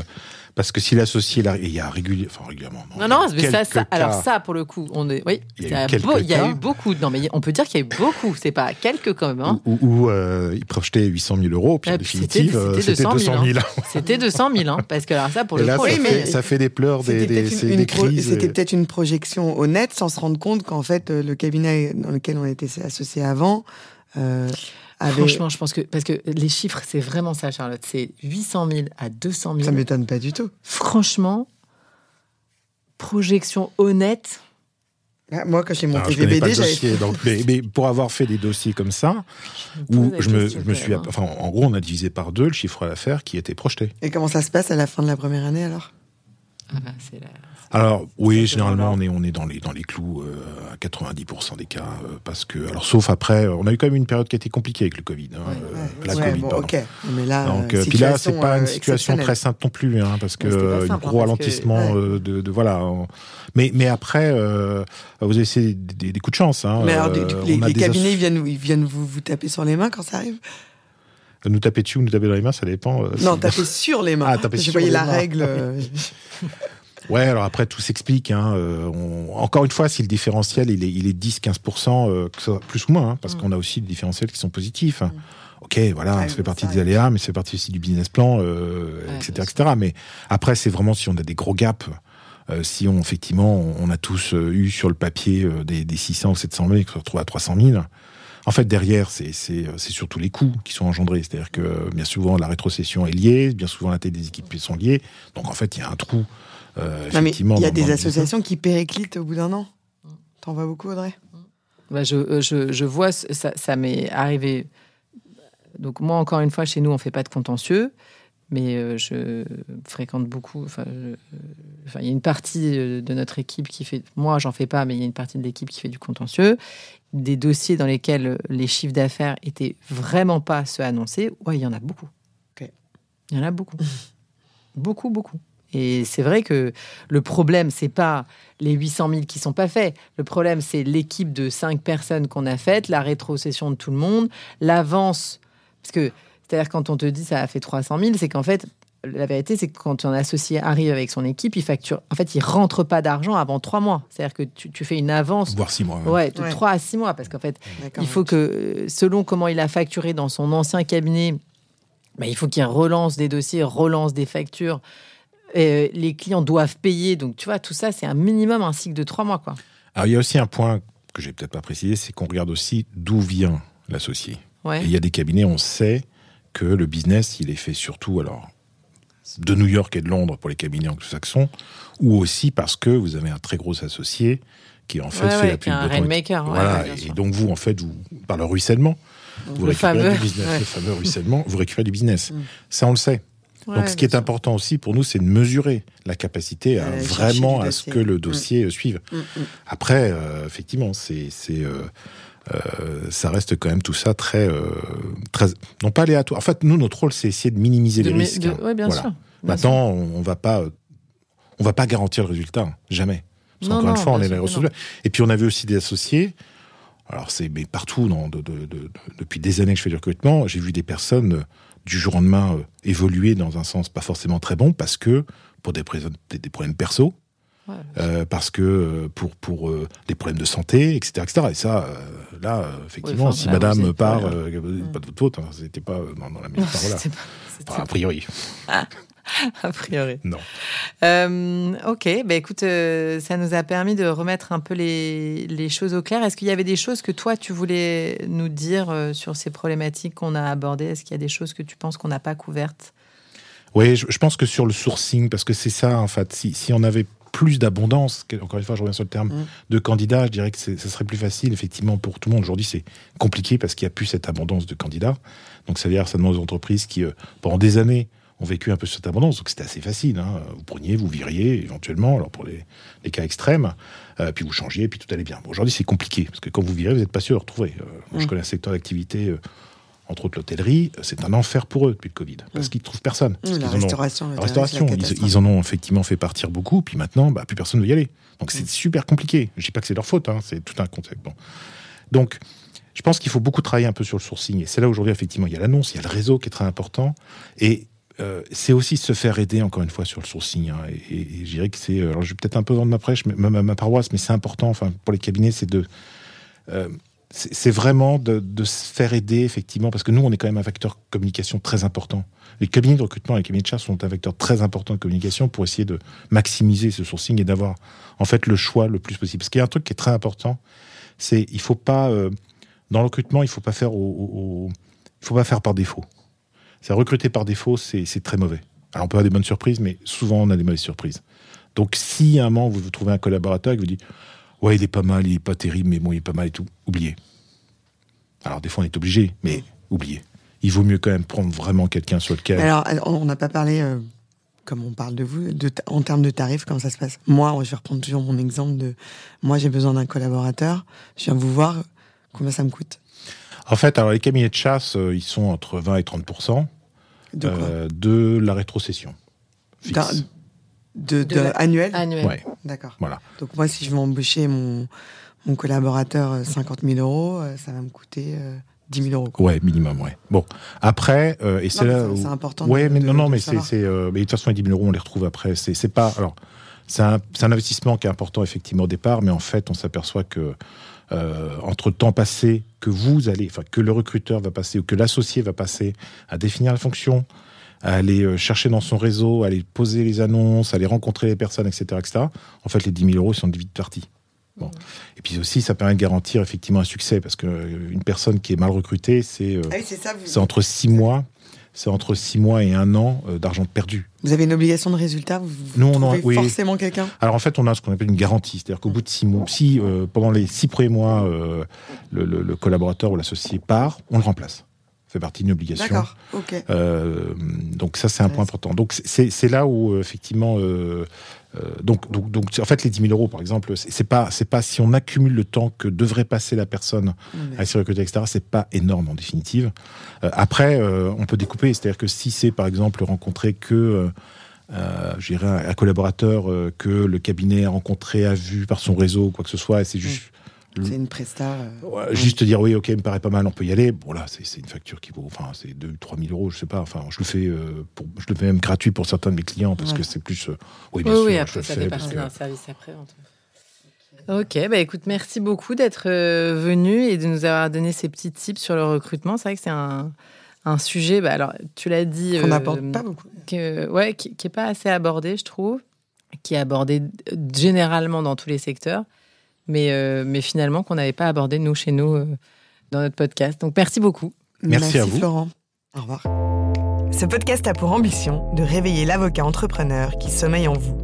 parce que si l'associé, il y a régulièrement, enfin régulièrement. Non, non, mais ça, ça alors ça, pour le coup, on est, oui, il y a, eu, il y a eu beaucoup. Non, mais on peut dire qu'il y a eu beaucoup. C'est pas quelques quand même. Hein. Où, euh, il projetait 800 000 euros, puis en définitive, c'était 200 000. C'était 200 000, hein, parce que alors ça, pour le coup, ça, fait, ça fait des pleurs, des, des, des crises. C'était peut-être une projection honnête, sans se rendre compte qu'en fait, euh, le cabinet dans lequel on était associé avant. Euh, Franchement, je pense que. Parce que les chiffres, c'est vraiment ça, Charlotte. C'est 800 000 à 200 000. Ça m'étonne pas du tout. Franchement, projection honnête. Ah, moi, quand j'ai monté VBD, j'avais. mais, mais, pour avoir fait des dossiers comme ça, où je me, je me suis. Enfin, en gros, on a divisé par deux le chiffre d'affaires qui était projeté. Et comment ça se passe à la fin de la première année alors? Ah bah, C'est la alors oui, généralement on est on est dans les dans les clous euh, à 90% des cas euh, parce que alors sauf après on a eu quand même une période qui a été compliquée avec le Covid, hein, euh, la Covid. Bon, Mais là, donc puis là c'est pas une situation très simple non plus hein, parce que un gros hein, ralentissement de, de, voilà. Mais mais après vous avez des, des, coups de chance. Hein, mais alors les, cabinets viennent ils viennent vous vous taper sur les mains quand ça arrive? Nous taper dessus ou nous taper dans les mains, ça dépend. non, taper sur les mains. Ah, taper Je voyais la règle. [laughs] Ouais, alors après tout s'explique. Hein. Euh, encore une fois, si le différentiel il est, il est 10-15%, euh, plus ou moins, hein, parce mm. qu'on a aussi des différentiels qui sont positifs. Mm. Ok, voilà, ça fait partie des aléas, mais ça fait partie aussi du business plan, etc., euh, etc. Mais après, c'est vraiment si on a des gros gaps. si on effectivement on a tous eu sur le papier des, des, 600 ou 700 000 qui se retrouvent à 300 000, en fait derrière c'est surtout les coûts qui sont engendrés, c'est-à-dire que bien souvent la rétrocession est liée, bien souvent la tête des équipes sont liées, donc en fait il y a un trou euh, il y a des associations qui périclitent au bout d'un an. T'en vois beaucoup, Audrey? Bah, euh, je, je, vois, ça, ça m'est arrivé. Donc, moi, encore une fois, chez nous, on ne fait pas de contentieux, mais euh, je fréquente beaucoup. Enfin, il y a une partie de notre équipe qui fait. Moi, j'en fais pas, mais il y a une partie de l'équipe qui fait du contentieux. Des dossiers dans lesquels les chiffres d'affaires étaient vraiment pas ceux annoncés, ouais, il y en a beaucoup. Il y en a beaucoup. [laughs] beaucoup, beaucoup. Et c'est vrai que le problème, c'est pas les 800 000 qui sont pas faits. Le problème, c'est l'équipe de cinq personnes qu'on a faite, la rétrocession de tout le monde, l'avance. Parce que, c'est-à-dire, quand on te dit ça a fait 300 000, c'est qu'en fait, la vérité, c'est que quand un associé arrive avec son équipe, il facture. En fait, il rentre pas d'argent avant trois mois. C'est-à-dire que tu, fais une avance. Voire six mois. Ouais, de trois à six mois. Parce qu'en fait, il faut que, selon comment il a facturé dans son ancien cabinet, bah, il faut qu'il relance des dossiers, relance des factures. Euh, les clients doivent payer. Donc, tu vois, tout ça, c'est un minimum un cycle de trois mois. Quoi. Alors, il y a aussi un point que j'ai peut-être pas précisé, c'est qu'on regarde aussi d'où vient l'associé. il y a des cabinets, on sait que le business, il est fait surtout, alors, de New York et de Londres pour les cabinets anglo-saxons, ou aussi parce que vous avez un très gros associé qui en fait fait la pub un rainmaker. Voilà, et donc vous, en fait, vous, par le ruissellement, vous récupérez du business, [laughs] le fameux ruissellement, vous récupérez du business. Mm. Ça, on le sait. Donc, ce qui est important aussi pour nous, c'est de mesurer la capacité à vraiment à ce que le mm. dossier suive. Mm, mm. Après, euh, effectivement, c'est, euh, euh, ça reste quand même tout ça très, très, non pas aléatoire. En fait, nous, notre rôle, c'est essayer de minimiser les risques. bien sûr. Maintenant, on va pas, on va pas garantir le résultat, jamais. Parce qu'encore une fois, on est là Et puis, on avait aussi des associés. Alors, c'est mais partout, non, depuis des années que je fais du recrutement, j'ai vu des personnes du jour au lendemain euh, évoluer dans un sens pas forcément très bon parce que pour des, des problèmes perso, euh, parce que euh, pour pour des problèmes de santé, etc., etc. Et ça, là, effectivement, si Madame part, pas de votre faute, hein, c'était pas dans, la même parole là. [laughs] a priori. Ah. [laughs] a priori. Non. Euh, ok, bah écoute, euh, ça nous a permis de remettre un peu les, les choses au clair. Est-ce qu'il y avait des choses que toi, tu voulais nous dire euh, sur ces problématiques qu'on a abordées? Est-ce qu'il y a des choses que tu penses qu'on n'a pas couvertes? Oui, je, pense que sur le sourcing, parce que c'est ça, en fait, si, si on avait plus d'abondance, encore une fois, je reviens sur le terme mm. de candidats, je dirais que ce serait plus facile, effectivement, pour tout le monde. Aujourd'hui, c'est compliqué parce qu'il n'y a plus cette abondance de candidats. Donc, ça veut dire ça demande aux entreprises qui, pendant des années, ont vécu un peu cette abondance, donc c'était assez facile. Hein. Vous preniez, vous viriez éventuellement, alors pour les, les cas extrêmes, euh, puis vous changiez, puis tout allait bien. Bon, Aujourd'hui, c'est compliqué, parce que quand vous virez, vous n'êtes pas sûr de retrouver. Euh, Je mm. connais un secteur d'activité, euh, entre autres l'hôtellerie, c'est un enfer pour eux depuis le Covid, parce mm. qu'ils ne trouvent personne. la, restauration, la restauration, ils, en ont effectivement fait partir beaucoup, puis maintenant, bah, plus personne ne veut y aller. Donc c'est mm. super compliqué. Je ne dis pas que c'est leur faute, hein, c'est tout un concept. Bon. Donc, je pense qu'il faut beaucoup travailler un peu sur le sourcing. Et c'est là aujourd'hui, effectivement, il y a l'annonce, il y a le réseau qui est très important. Et euh, c'est aussi se faire aider, encore une fois, sur le sourcing. Hein, et, je dirais que c'est. Alors, je vais peut-être un peu vendre ma prêche, mais, ma, ma, paroisse, mais c'est important, enfin, pour les cabinets, c'est de. Euh, c'est vraiment de, se faire aider, effectivement, parce que nous, on est quand même un facteur communication très important. Les cabinets de recrutement et les cabinets de chasse sont un vecteur très important de communication pour essayer de maximiser ce sourcing et d'avoir, en fait, le choix le plus possible. Parce qu'il y a un truc qui est très important, c'est il faut pas. Euh, dans le recrutement, il faut pas faire il faut pas faire par défaut. C'est recruter par défaut, c'est très mauvais. Alors on peut avoir des bonnes surprises, mais souvent on a des mauvaises surprises. Donc si à un moment vous trouvez un collaborateur qui vous dit ouais il est pas mal, il est pas terrible, mais bon il est pas mal et tout, oubliez. Alors des fois on est obligé, mais oubliez. Il vaut mieux quand même prendre vraiment quelqu'un sur lequel. Alors on n'a pas parlé, euh, comme on parle de vous, de en termes de tarifs, comment ça se passe? Moi, je vais reprendre toujours mon exemple de moi j'ai besoin d'un collaborateur, je viens vous voir, combien ça me coûte? En fait, alors les cabinets de chasse, euh, ils sont entre 20 et 30 de, euh, de la rétrocession. Fixe. De, de, annuel Ouais. D'accord. Voilà. Donc moi, si je veux embaucher mon, mon collaborateur 50 euh, 000 euros, ça va me coûter 10 000 euros. Ouais, minimum, ouais. Bon, après, et c'est là C'est important. Ouais, mais non, non, mais c'est, mais de toute façon, les 10 000 euros, on les retrouve après. C'est, c'est pas, alors, c'est un, un, investissement qui est important effectivement au départ, mais en fait, on s'aperçoit que euh, entre temps passé que vous allez, enfin que le recruteur va passer ou que l'associé va passer à définir la fonction, à aller euh, chercher dans son réseau, à aller poser les annonces, à aller rencontrer les personnes, etc., etc. En fait, les 10 000 euros sont de vite partie. Bon. Et puis aussi, ça permet de garantir effectivement un succès parce qu'une euh, personne qui est mal recrutée, c'est ah entre 6 mois c'est entre 6 mois et un an euh, d'argent perdu. Vous avez une obligation de résultat Vous, Nous, on a, forcément quelqu'un Alors en fait, on a ce qu'on appelle une garantie. C'est-à-dire qu'au bout de 6 mois, si euh, pendant les 6 premiers mois, euh, le, collaborateur ou l'associé part, on le remplace. Ça fait partie d'une obligation. D'accord, ok. donc ça, c'est un point important. Donc c'est là où, effectivement, donc, donc, donc, en fait, les 10 000 euros, par exemple, c'est pas, c'est pas si on accumule le temps que devrait passer la personne à s'y recruter, etc. C'est pas énorme en définitive. Euh, après, euh, on peut découper, c'est-à-dire que si c'est par exemple rencontrer que euh, un collaborateur que le cabinet a rencontré, a vu par son réseau, quoi que ce soit, et c'est juste c'est une presta. Euh, juste dire oui, ok, me paraît pas mal, on peut y aller. Bon là, c'est une facture qui vaut, enfin, c'est 2 3 000 euros, je sais pas. Enfin, je le fais, euh, pour, je le fais même gratuit pour certains de mes clients parce que c'est plus. Euh, oui, bien sûr, oui, après, ça fait partie d'un service après. Ok, bah écoute, merci beaucoup d'être venu et de nous avoir donné ces petits tips sur le recrutement. C'est vrai que c'est un, un, sujet, bah alors tu l'as dit. Qu'on n'aborde pas beaucoup. Que, ouais, qui n'est pas assez abordé, je trouve, qui est abordé généralement dans tous les secteurs mais, euh, mais finalement qu'on n'avait pas abordé, nous, chez nous, euh, dans notre podcast. Donc, merci beaucoup. Merci, à vous. Florent. Au revoir. Ce podcast a pour ambition de réveiller l'avocat entrepreneur qui sommeille en vous.